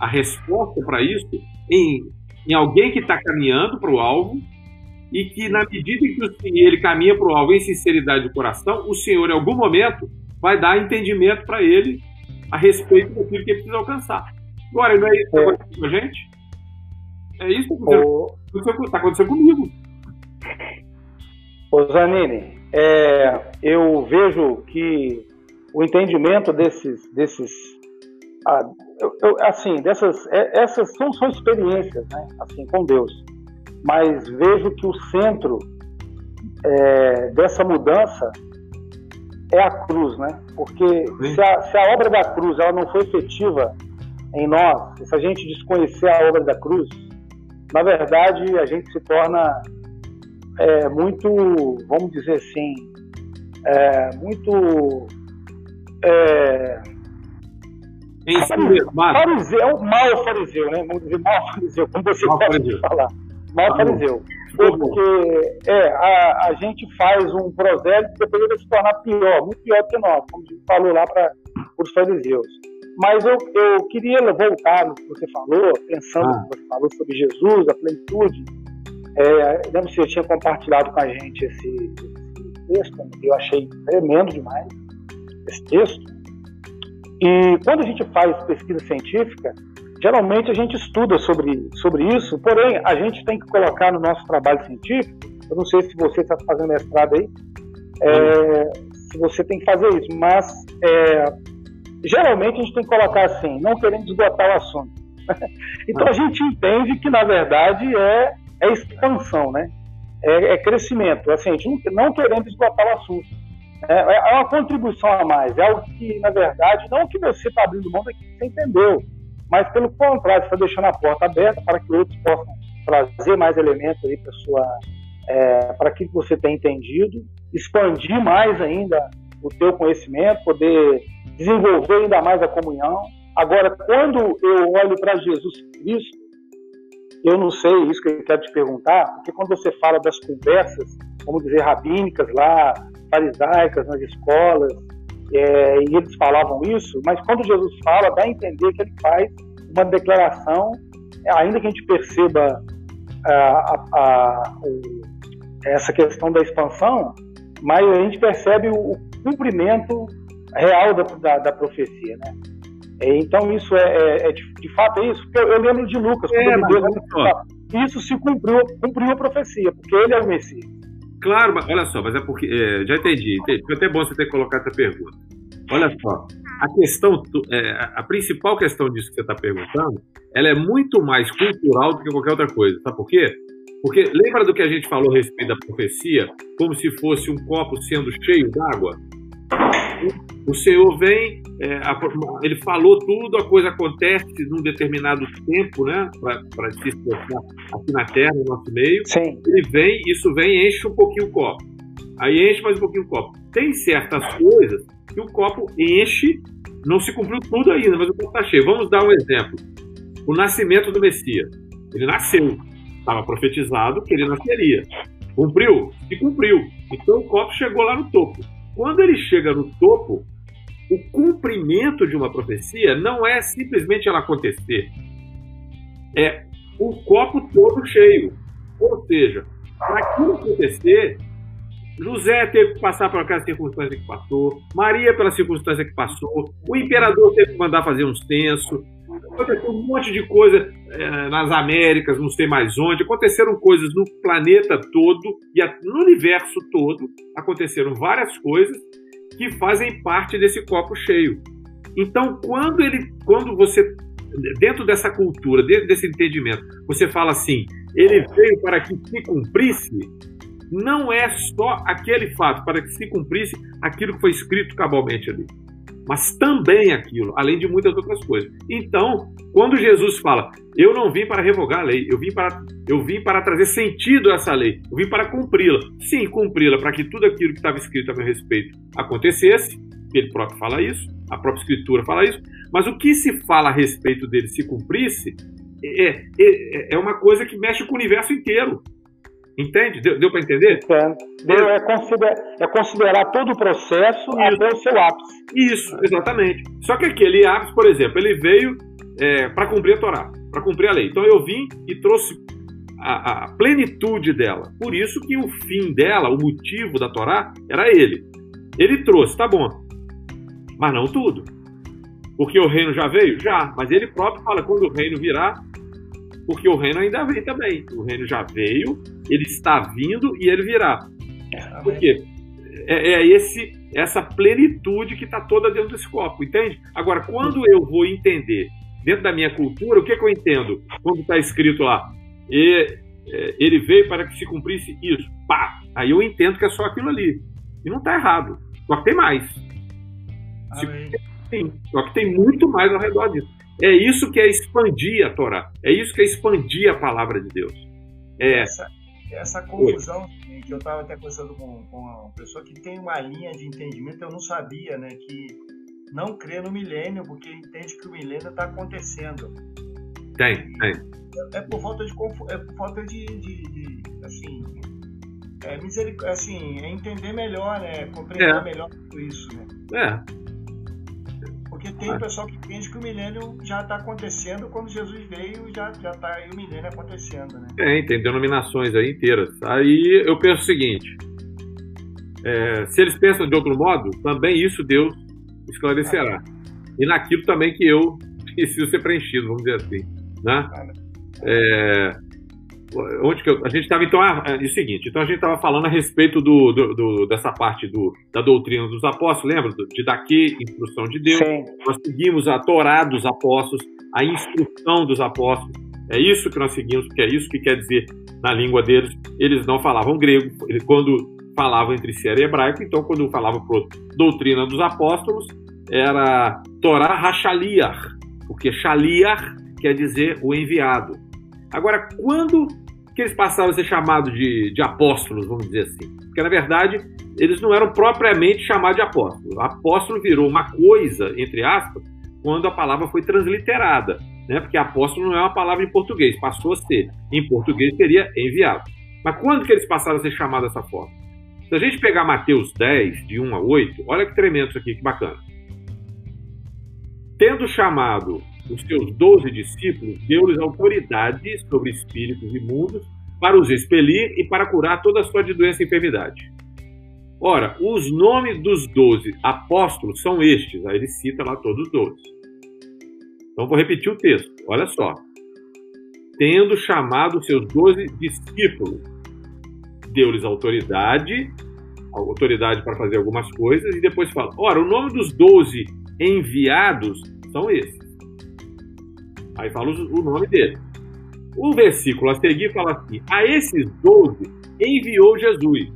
a resposta para isso em, em alguém que está caminhando para o alvo e que, na medida em que ele caminha para o alvo em sinceridade de coração, o Senhor, em algum momento, vai dar entendimento para ele a respeito daquilo que ele precisa alcançar. Agora, não é isso que está é. acontecendo com a gente? É isso que está acontecendo, tá acontecendo comigo. Ô Zanini, é, eu vejo que o entendimento desses, desses ah, eu, eu, assim, dessas, é, essas são, são experiências, né, assim, com Deus. Mas vejo que o centro é, dessa mudança é a cruz, né? Porque se a, se a, obra da cruz ela não foi efetiva em nós, se a gente desconhecer a obra da cruz, na verdade a gente se torna é, muito, vamos dizer assim, é, muito é, fariseu, fariseu, mal fariseu, né? Vamos dizer mal fariseu, como você mal pode falar. Mal ah, fariseu. Porque é, a, a gente faz um prosélito que depois vai se tornar pior, muito pior que nós, como a gente falou lá para os fariseus. Mas eu, eu queria voltar no que você falou, pensando ah. no que você falou sobre Jesus, a plenitude. É, lembro que você tinha compartilhado com a gente esse, esse texto, que eu achei tremendo demais, esse texto. E quando a gente faz pesquisa científica, geralmente a gente estuda sobre, sobre isso, porém a gente tem que colocar no nosso trabalho científico, eu não sei se você está fazendo mestrado aí, é, se você tem que fazer isso, mas é, geralmente a gente tem que colocar assim, não querendo esgotar o assunto. (laughs) então a gente entende que na verdade é, é expansão, né? É, é crescimento, assim, a gente não, querendo esgotar o assunto. É, é, uma contribuição a mais, é algo que, na verdade, não que você está abrindo mão daquilo que você entendeu, mas pelo contrário, está deixando a porta aberta para que outros possam trazer mais elementos aí para sua é, para que você tem entendido, expandir mais ainda o teu conhecimento, poder desenvolver ainda mais a comunhão. Agora, quando eu olho para Jesus Cristo, eu não sei isso que eu quero te perguntar, porque quando você fala das conversas, vamos dizer, rabínicas lá, farisaicas nas escolas, é, e eles falavam isso, mas quando Jesus fala, dá a entender que ele faz uma declaração, ainda que a gente perceba a, a, a, essa questão da expansão, mas a gente percebe o, o cumprimento real da, da, da profecia, né? É, então isso é, é, é de, de, fato é isso. Eu, eu, lembro de Lucas quando é, Deus, isso se cumpriu, cumpriu a profecia, porque ele é o Messias. Claro, mas olha só, mas é porque. É, já entendi, entendi. Foi até bom você ter colocado essa pergunta. Olha só, a questão, é, a principal questão disso que você está perguntando, ela é muito mais cultural do que qualquer outra coisa. Sabe por quê? Porque lembra do que a gente falou a respeito da profecia, como se fosse um copo sendo cheio d'água? O Senhor vem, é, ele falou tudo, a coisa acontece num determinado tempo, né, para se expressar aqui na Terra, no nosso meio. Sim. Ele vem, isso vem, enche um pouquinho o copo. Aí enche mais um pouquinho o copo. Tem certas coisas que o copo enche, não se cumpriu tudo ainda, mas o copo está cheio. Vamos dar um exemplo. O nascimento do Messias. Ele nasceu. Estava profetizado que ele nasceria. Cumpriu? E cumpriu. Então o copo chegou lá no topo. Quando ele chega no topo, o cumprimento de uma profecia não é simplesmente ela acontecer. É o copo todo cheio. Ou seja, para aquilo acontecer, José teve que passar por aquela circunstância que passou, Maria pela circunstância que passou, o imperador teve que mandar fazer um censo, aconteceu um monte de coisa é, nas Américas, não sei mais onde, aconteceram coisas no planeta todo e no universo todo, aconteceram várias coisas que fazem parte desse copo cheio. Então, quando ele, quando você dentro dessa cultura, dentro desse entendimento, você fala assim, ele veio para que se cumprisse, não é só aquele fato, para que se cumprisse aquilo que foi escrito cabalmente ali, mas também aquilo, além de muitas outras coisas. Então, quando Jesus fala, eu não vim para revogar a lei, eu vim para, eu vim para trazer sentido a essa lei, eu vim para cumpri-la. Sim, cumpri-la para que tudo aquilo que estava escrito a meu respeito acontecesse, ele próprio fala isso, a própria Escritura fala isso, mas o que se fala a respeito dele se cumprisse, é, é, é uma coisa que mexe com o universo inteiro. Entende? Deu, deu para entender? Deu, é, considerar, é considerar todo o processo Isso. até o seu ápice. Isso, exatamente. Só que aquele ápice, por exemplo, ele veio é, para cumprir a Torá, para cumprir a lei. Então eu vim e trouxe a, a, plenitude dela. Por isso que o fim dela, o motivo da Torá, era ele. Ele trouxe, tá bom. Mas não tudo. Porque o reino já veio? Já. Mas ele próprio fala: quando o reino virá, porque o reino ainda vem também. O reino já veio, ele está vindo e ele virá. Por quê? É, é esse, essa plenitude que está toda dentro desse copo, entende? Agora, quando eu vou entender dentro da minha cultura, o que, que eu entendo quando está escrito lá? E, é, ele veio para que se cumprisse isso. Pá! Aí eu entendo que é só aquilo ali. E não está errado. Só que tem mais. Sim, só que tem muito mais ao redor disso. É isso que é expandir a Torá. É isso que é expandir a palavra de Deus. É essa, essa confusão Oi. que eu estava até conversando com, com uma pessoa que tem uma linha de entendimento, eu não sabia, né? Que não crê no milênio porque entende que o milênio está acontecendo. Tem, tem. É, é por falta de é por falta de, de, de assim é miseric... assim é entender melhor, né? Compreender é. melhor tudo isso, né? É. Tem o pessoal que pensa que o milênio já está acontecendo quando Jesus veio, já já está aí o milênio acontecendo, né? Tem, tem denominações aí inteiras. Aí eu penso o seguinte: é, se eles pensam de outro modo, também isso Deus esclarecerá. E naquilo também que eu (laughs) preciso ser preenchido, vamos dizer assim, né? É, onde que eu, a gente estava então ah, é, o seguinte então a gente estava falando a respeito do, do, do, dessa parte do, da doutrina dos apóstolos lembra? De daqui instrução de Deus. Sim. nós seguimos a Torá dos apóstolos a instrução dos apóstolos. É isso que nós seguimos porque é isso que quer dizer na língua deles. Eles não falavam grego quando falavam entre si era hebraico então quando falavam por doutrina dos apóstolos era Torá Rachaliar porque Shaliar quer dizer o enviado Agora, quando que eles passaram a ser chamados de, de apóstolos, vamos dizer assim. Porque, na verdade, eles não eram propriamente chamados de apóstolos. Apóstolo virou uma coisa, entre aspas, quando a palavra foi transliterada. Né? Porque apóstolo não é uma palavra em português, passou a ser. Em português seria enviado. Mas quando que eles passaram a ser chamados dessa forma? Se a gente pegar Mateus 10, de 1 a 8, olha que tremendo isso aqui, que bacana. Tendo chamado os seus doze discípulos, deu-lhes autoridade sobre espíritos imundos para os expelir e para curar toda sorte de doença e enfermidade. Ora, os nomes dos doze apóstolos são estes. Aí ele cita lá todos os doze. Então vou repetir o texto. Olha só. Tendo chamado seus doze discípulos, deu-lhes autoridade, autoridade para fazer algumas coisas, e depois fala: Ora, o nome dos doze enviados são esses. Aí fala o nome dele. O versículo a seguir fala assim: A esses doze enviou Jesus.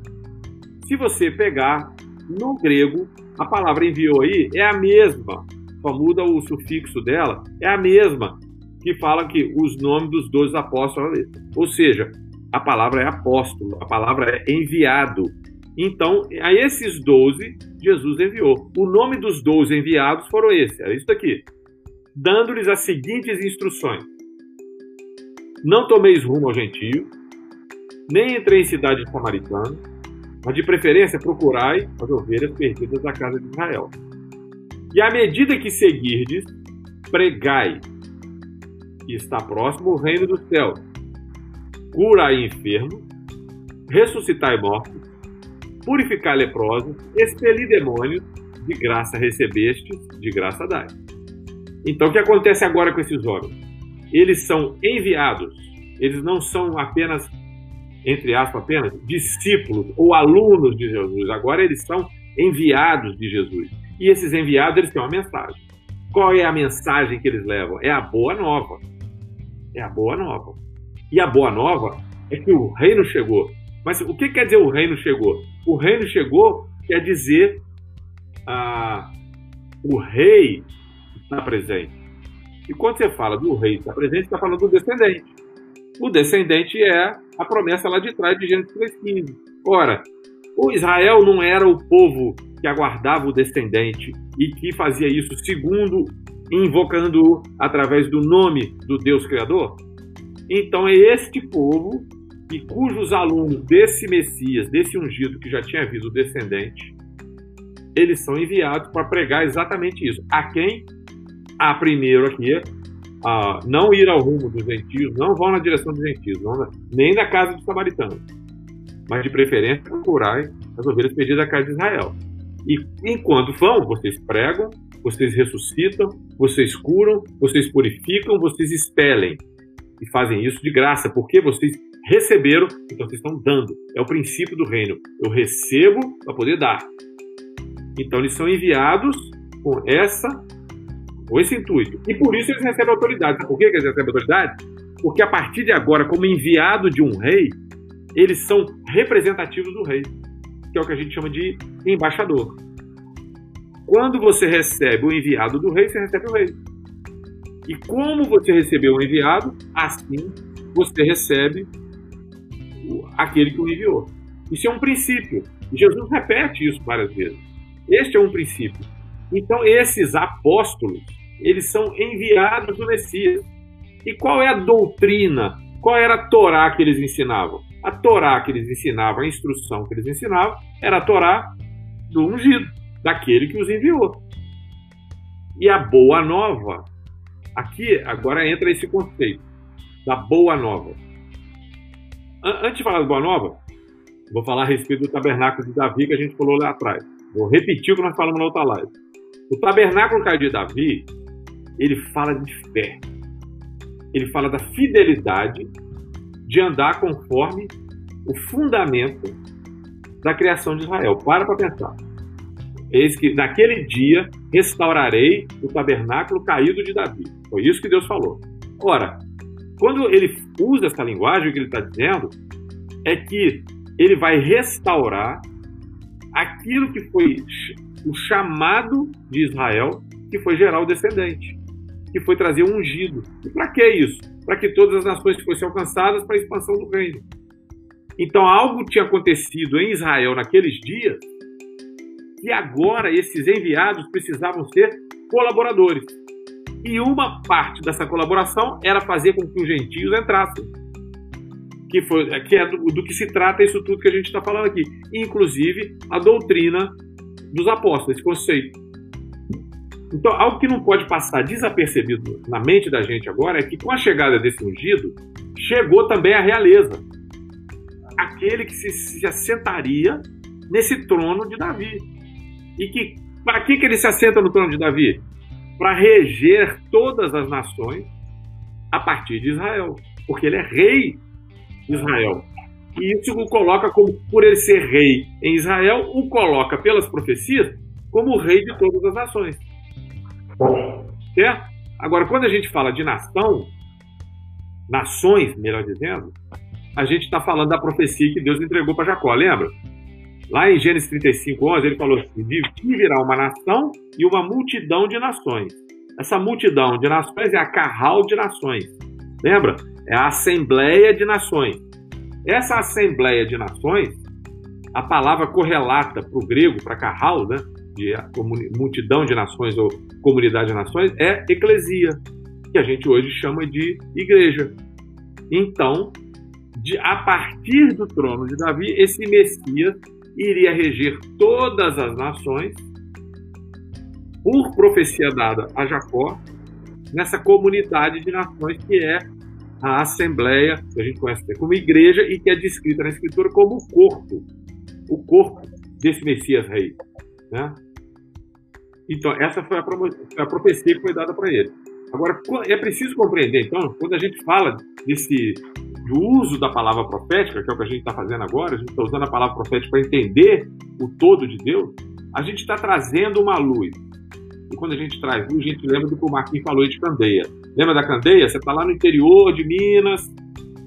Se você pegar no grego, a palavra enviou aí é a mesma, só muda o sufixo dela, é a mesma que fala que os nomes dos doze apóstolos. Ou seja, a palavra é apóstolo, a palavra é enviado. Então, a esses doze, Jesus enviou. O nome dos doze enviados foram esses, é isso daqui dando-lhes as seguintes instruções: Não tomeis rumo ao gentio, nem entrei em cidade samaritana, mas de preferência procurai as ovelhas perdidas da casa de Israel. E à medida que seguirdes, pregai, que está próximo o reino dos céus. Curai enfermos, ressuscitai mortos, purificai leprosos, expeli demônios, de graça recebestes, de graça dai. Então, o que acontece agora com esses homens? Eles são enviados, eles não são apenas, entre aspas, apenas discípulos ou alunos de Jesus, agora eles são enviados de Jesus. E esses enviados, eles têm uma mensagem. Qual é a mensagem que eles levam? É a boa nova. É a boa nova. E a boa nova é que o reino chegou. Mas o que quer dizer o reino chegou? O reino chegou quer dizer ah, o rei está presente. E quando você fala do rei está presente, está falando do descendente. O descendente é a promessa lá de trás de Gênesis 3,15. Ora, o Israel não era o povo que aguardava o descendente e que fazia isso segundo invocando-o através do nome do Deus Criador? Então é este povo e cujos alunos desse Messias, desse ungido que já tinha vindo descendente, eles são enviados para pregar exatamente isso. A quem? A primeiro aqui, a não ir ao rumo dos gentios, não vão na direção dos gentios, nem na casa dos samaritanos, mas de preferência procurar as ovelhas perdidas da casa de Israel. E enquanto vão, vocês pregam, vocês ressuscitam, vocês curam, vocês purificam, vocês expelem. E fazem isso de graça, porque vocês receberam, então vocês estão dando. É o princípio do reino. Eu recebo para poder dar. Então eles são enviados com essa com esse intuito. E por isso eles recebem autoridade. Por que eles recebem autoridade? Porque a partir de agora, como enviado de um rei, eles são representativos do rei, que é o que a gente chama de embaixador. Quando você recebe o enviado do rei, você recebe o rei. E como você recebeu o enviado, assim você recebe aquele que o enviou. Isso é um princípio. E Jesus repete isso várias vezes. Este é um princípio. Então, esses apóstolos, eles são enviados do Messias. E qual é a doutrina? Qual era a Torá que eles ensinavam? A Torá que eles ensinavam, a instrução que eles ensinavam, era a Torá do ungido, daquele que os enviou. E a boa nova, aqui agora entra esse conceito da boa nova. Antes de falar da boa nova, vou falar a respeito do tabernáculo de Davi que a gente falou lá atrás. Vou repetir o que nós falamos na outra live. O tabernáculo de Davi, ele fala de fé. Ele fala da fidelidade de andar conforme o fundamento da criação de Israel. Para para pensar. Eis que naquele dia restaurarei o tabernáculo caído de Davi. Foi isso que Deus falou. Ora, quando ele usa essa linguagem, o que ele está dizendo é que ele vai restaurar aquilo que foi o chamado de Israel, que foi gerar o descendente, que foi trazer o ungido. E para que isso? Para que todas as nações fossem alcançadas para a expansão do reino. Então algo tinha acontecido em Israel naqueles dias e agora esses enviados precisavam ser colaboradores. E uma parte dessa colaboração era fazer com que os gentios entrassem. Que, foi, que é do, do que se trata isso tudo que a gente está falando aqui. Inclusive a doutrina dos apóstolos, esse conceito. Então, algo que não pode passar desapercebido na mente da gente agora é que com a chegada desse ungido, chegou também a realeza. Aquele que se, se assentaria nesse trono de Davi. E que, para que, que ele se assenta no trono de Davi? Para reger todas as nações a partir de Israel. Porque ele é rei de Israel. E isso o coloca como, por ele ser rei em Israel, o coloca pelas profecias como rei de todas as nações. Certo? Agora, quando a gente fala de nação, nações, melhor dizendo, a gente está falando da profecia que Deus entregou para Jacó, lembra? Lá em Gênesis 35, 11, ele falou assim: de virá uma nação e uma multidão de nações. Essa multidão de nações é a carral de nações. Lembra? É a assembleia de nações. Essa Assembleia de Nações, a palavra correlata para o grego, para carral, né, de multidão de nações ou comunidade de nações, é eclesia, que a gente hoje chama de igreja. Então, de, a partir do trono de Davi, esse Messias iria reger todas as nações por profecia dada a Jacó nessa comunidade de nações que é a Assembleia, que a gente conhece como igreja e que é descrita na Escritura como o corpo, o corpo desse Messias Rei. Né? Então, essa foi a, a profecia que foi dada para ele. Agora, é preciso compreender, então, quando a gente fala desse do uso da palavra profética, que é o que a gente está fazendo agora, a gente está usando a palavra profética para entender o todo de Deus, a gente está trazendo uma luz. E quando a gente traz luz, a gente lembra do que o Marquinhos falou de candeia. Lembra da candeia? Você está lá no interior de Minas,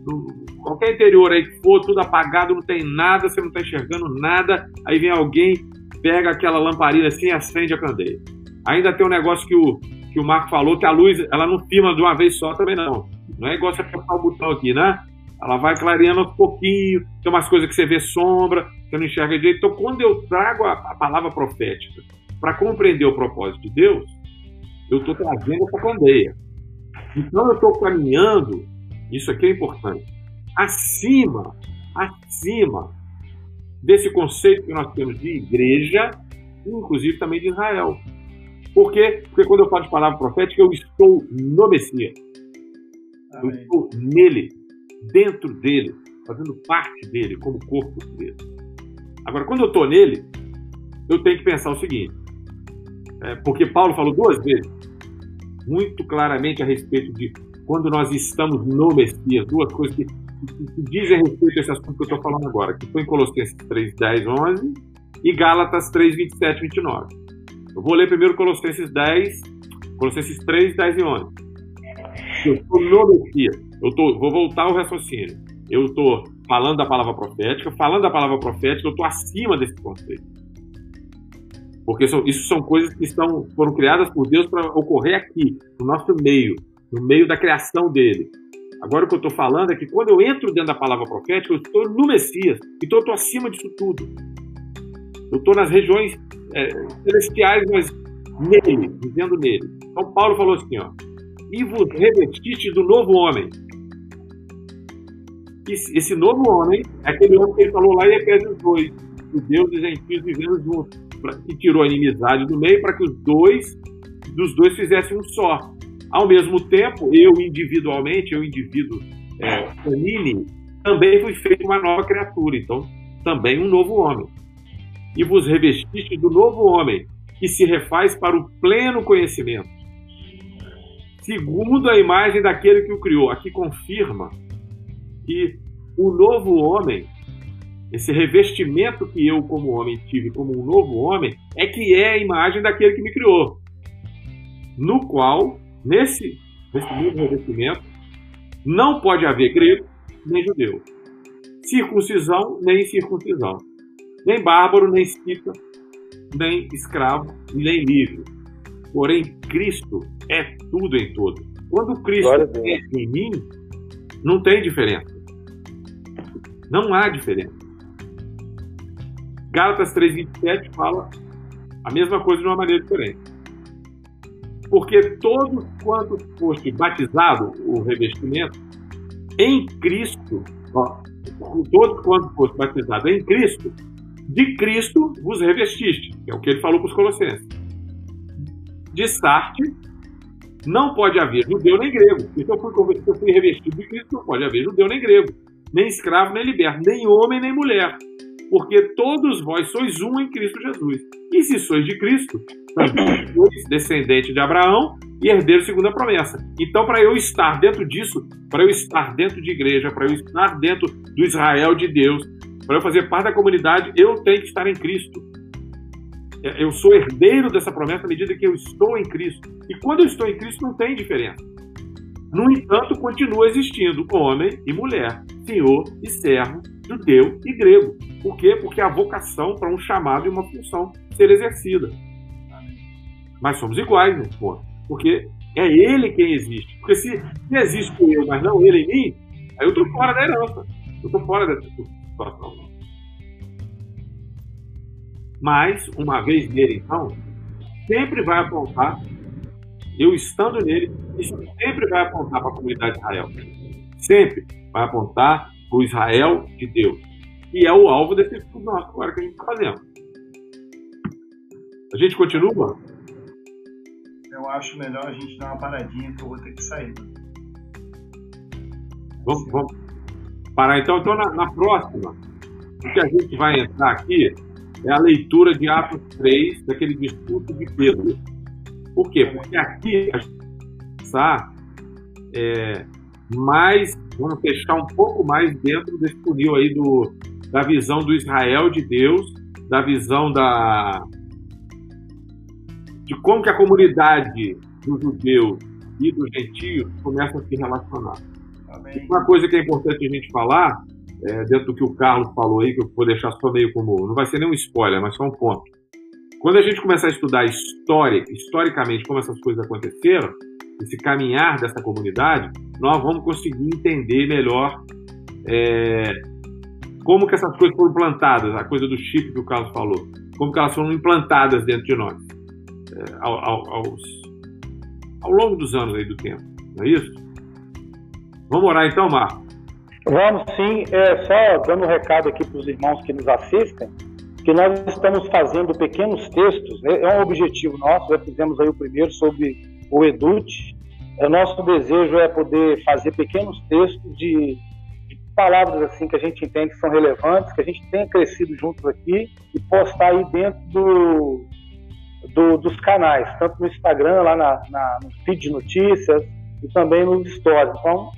no, qualquer interior aí que for, tudo apagado, não tem nada, você não está enxergando nada. Aí vem alguém, pega aquela lamparina assim e acende a candeia. Ainda tem um negócio que o, que o Marco falou, que a luz ela não firma de uma vez só também não. Não é igual você apertar o botão aqui, né? Ela vai clareando aos pouquinho, tem umas coisas que você vê sombra, você não enxerga direito. Então, quando eu trago a, a palavra profética para compreender o propósito de Deus, eu estou trazendo essa candeia. Então eu estou caminhando, isso aqui é importante, acima, acima desse conceito que nós temos de igreja, inclusive também de Israel. Por quê? Porque quando eu falo de palavra profética, eu estou no Messias. Eu estou nele, dentro dele, fazendo parte dele, como corpo dele. Agora, quando eu estou nele, eu tenho que pensar o seguinte: é, porque Paulo falou duas vezes, muito claramente a respeito de quando nós estamos no Messias, duas coisas que, que, a respeito desse assunto que eu estou falando agora, que foi em Colossenses 3, 10, 11 e Gálatas 3, 27, 29. Eu vou ler primeiro Colossenses 10, Colossenses 3, 10 e 11. Eu estou no Messias. Eu tô, vou voltar ao raciocínio. Eu estou falando da palavra profética, falando da palavra profética, eu estou acima desse conceito. Porque isso, isso são coisas que estão, foram criadas por Deus para ocorrer aqui, no nosso meio, no meio da criação dele. Agora o que eu estou falando é que quando eu entro dentro da palavra profética, eu estou no Messias, então eu estou acima disso tudo. Eu estou nas regiões é, celestiais, mas nele, vivendo nele. Então Paulo falou assim, ó, e vos revestiste do novo homem. Esse novo homem é aquele homem que ele falou lá em Efésios 2, os deuses e gentios vivendo juntos, que tirou a inimizade do meio para que os dois, dos dois fizessem um só. Ao mesmo tempo, eu individualmente, eu indivíduo é, também fui feito uma nova criatura, então também um novo homem. E vos revestiste do novo homem, que se refaz para o pleno conhecimento, segundo a imagem daquele que o criou. Aqui confirma que o novo homem, esse revestimento que eu, como homem, tive como um novo homem, é que é a imagem daquele que me criou. No qual Nesse, nesse mesmo revestimento, não pode haver grego nem judeu, circuncisão nem circuncisão, nem bárbaro nem escita, nem escravo nem livre. Porém, Cristo é tudo em todo. Quando Cristo é em mim, não tem diferença. Não há diferença. Gálatas 3,27 fala a mesma coisa de uma maneira diferente porque todos quantos foste batizado, o revestimento, em Cristo, todos quantos foste batizado em Cristo, de Cristo vos revestiste, que é o que ele falou para os Colossenses. De start, não pode haver judeu nem grego. Se eu fui, eu fui revestido de Cristo, não pode haver judeu nem grego, nem escravo nem liberto, nem homem nem mulher, porque todos vós sois um em Cristo Jesus. E se sois de Cristo, descendente de Abraão e herdeiro segundo a promessa. Então, para eu estar dentro disso, para eu estar dentro de igreja, para eu estar dentro do Israel de Deus, para eu fazer parte da comunidade, eu tenho que estar em Cristo. É, eu sou herdeiro dessa promessa à medida que eu estou em Cristo. E quando eu estou em Cristo, não tem diferença. No entanto, continua existindo homem e mulher, senhor e servo, judeu e grego. Por quê? Porque a vocação para um chamado e uma função ser exercida. Mas somos iguais nesse ponto. Porque é ele quem existe. Porque se, se existe eu, mas não ele em mim, aí eu estou fora da herança. Eu estou fora dessa situação. Mas, uma vez nele, então, sempre vai apontar, eu estando nele, isso sempre vai apontar para a comunidade de Israel. Sempre vai apontar para o Israel de Deus. E é o alvo desse estudo nosso agora que a gente está fazendo. A gente continua? Eu acho melhor a gente dar uma paradinha que eu vou ter que sair. Vamos, vamos parar então. Então, na, na, próxima, o que a gente vai entrar aqui é a leitura de Atos 3, daquele discurso de Pedro. Por quê? Porque aqui a gente vai pensar é, mais, vamos fechar um pouco mais dentro desse funil aí do, da visão do Israel de Deus, da visão da, de como que a comunidade dos judeus e dos gentios começa a se relacionar. Uma coisa que é importante a gente falar, é, dentro do que o Carlos falou aí, que eu vou deixar só meio como. Não vai ser nenhum spoiler, mas só um ponto. Quando a gente começar a estudar história, historicamente, como essas coisas aconteceram, esse caminhar dessa comunidade, nós vamos conseguir entender melhor é, como que essas coisas foram implantadas, a coisa do chip que o Carlos falou, como que elas foram implantadas dentro de nós. É, aos, ao longo dos anos aí do tempo, não é isso? Vamos orar então, Marco? Vamos sim, é, só dando um recado aqui para os irmãos que nos assistem, que nós estamos fazendo pequenos textos, né? é um objetivo nosso, já fizemos aí o primeiro sobre o Edute, o nosso desejo é poder fazer pequenos textos de, de, palavras assim que a gente entende que são relevantes, que a gente tenha crescido juntos aqui e postar aí dentro do, do, dos canais, tanto no Instagram, lá na, na, no feed de notícias e também nos stories. Então,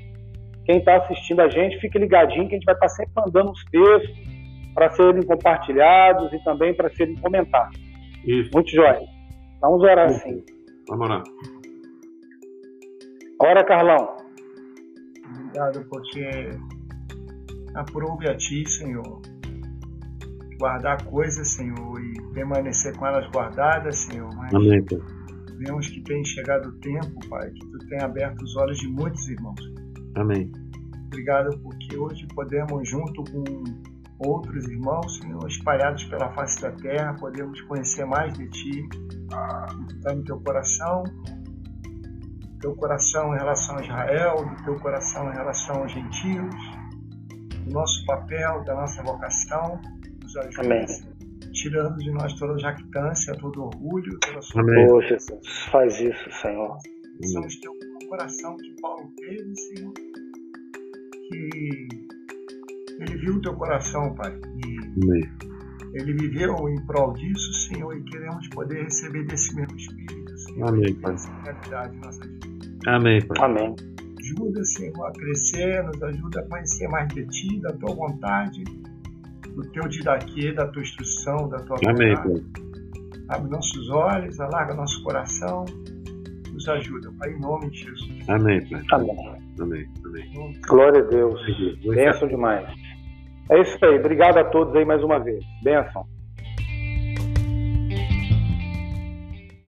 quem está assistindo a gente, fique ligadinho que a gente vai estar tá sempre mandando os textos para serem compartilhados e também para serem comentados. Isso. Muito jóia. Vamos orar sim. Vamos orar. Ora, Carlão. Obrigado porque aprove a Ti, Senhor, guardar coisas, Senhor, e permanecer com elas guardadas, Senhor. Mas Amém, Pai. vemos que tem chegado o tempo, Pai, que Tu tem aberto os olhos de muitos irmãos. Amém. Obrigado porque hoje podemos, junto com outros irmãos, Senhor, espalhados pela face da terra, podemos conhecer mais de Ti, o que está no Teu coração, teu coração em relação a Israel, do teu coração em relação aos gentios, do nosso papel, da nossa vocação, nos ajuda, Amém. tirando de nós toda jactância, todo orgulho, toda sua Amém. Oh, Jesus, faz isso, Senhor. Somos teu coração que Paulo teve, Senhor, que ele viu o teu coração, Pai, e Amém. ele viveu em prol disso, Senhor, e queremos poder receber desse mesmo Espírito, Senhor, Amém, Pai. essa realidade em nossa vida. Amém, Pai. Amém. ajuda, Senhor, a crescer, nos ajuda a conhecer mais de Ti, da Tua vontade, do Teu didaquê, da Tua instrução, da Tua Amém, vontade. Pai. Abre nossos olhos, alarga nosso coração, nos ajuda, Pai, em nome de Jesus. Amém, Pai. Amém. Amém. Amém. Glória a Deus. Benção demais. É isso aí. Obrigado a todos aí mais uma vez. Benção.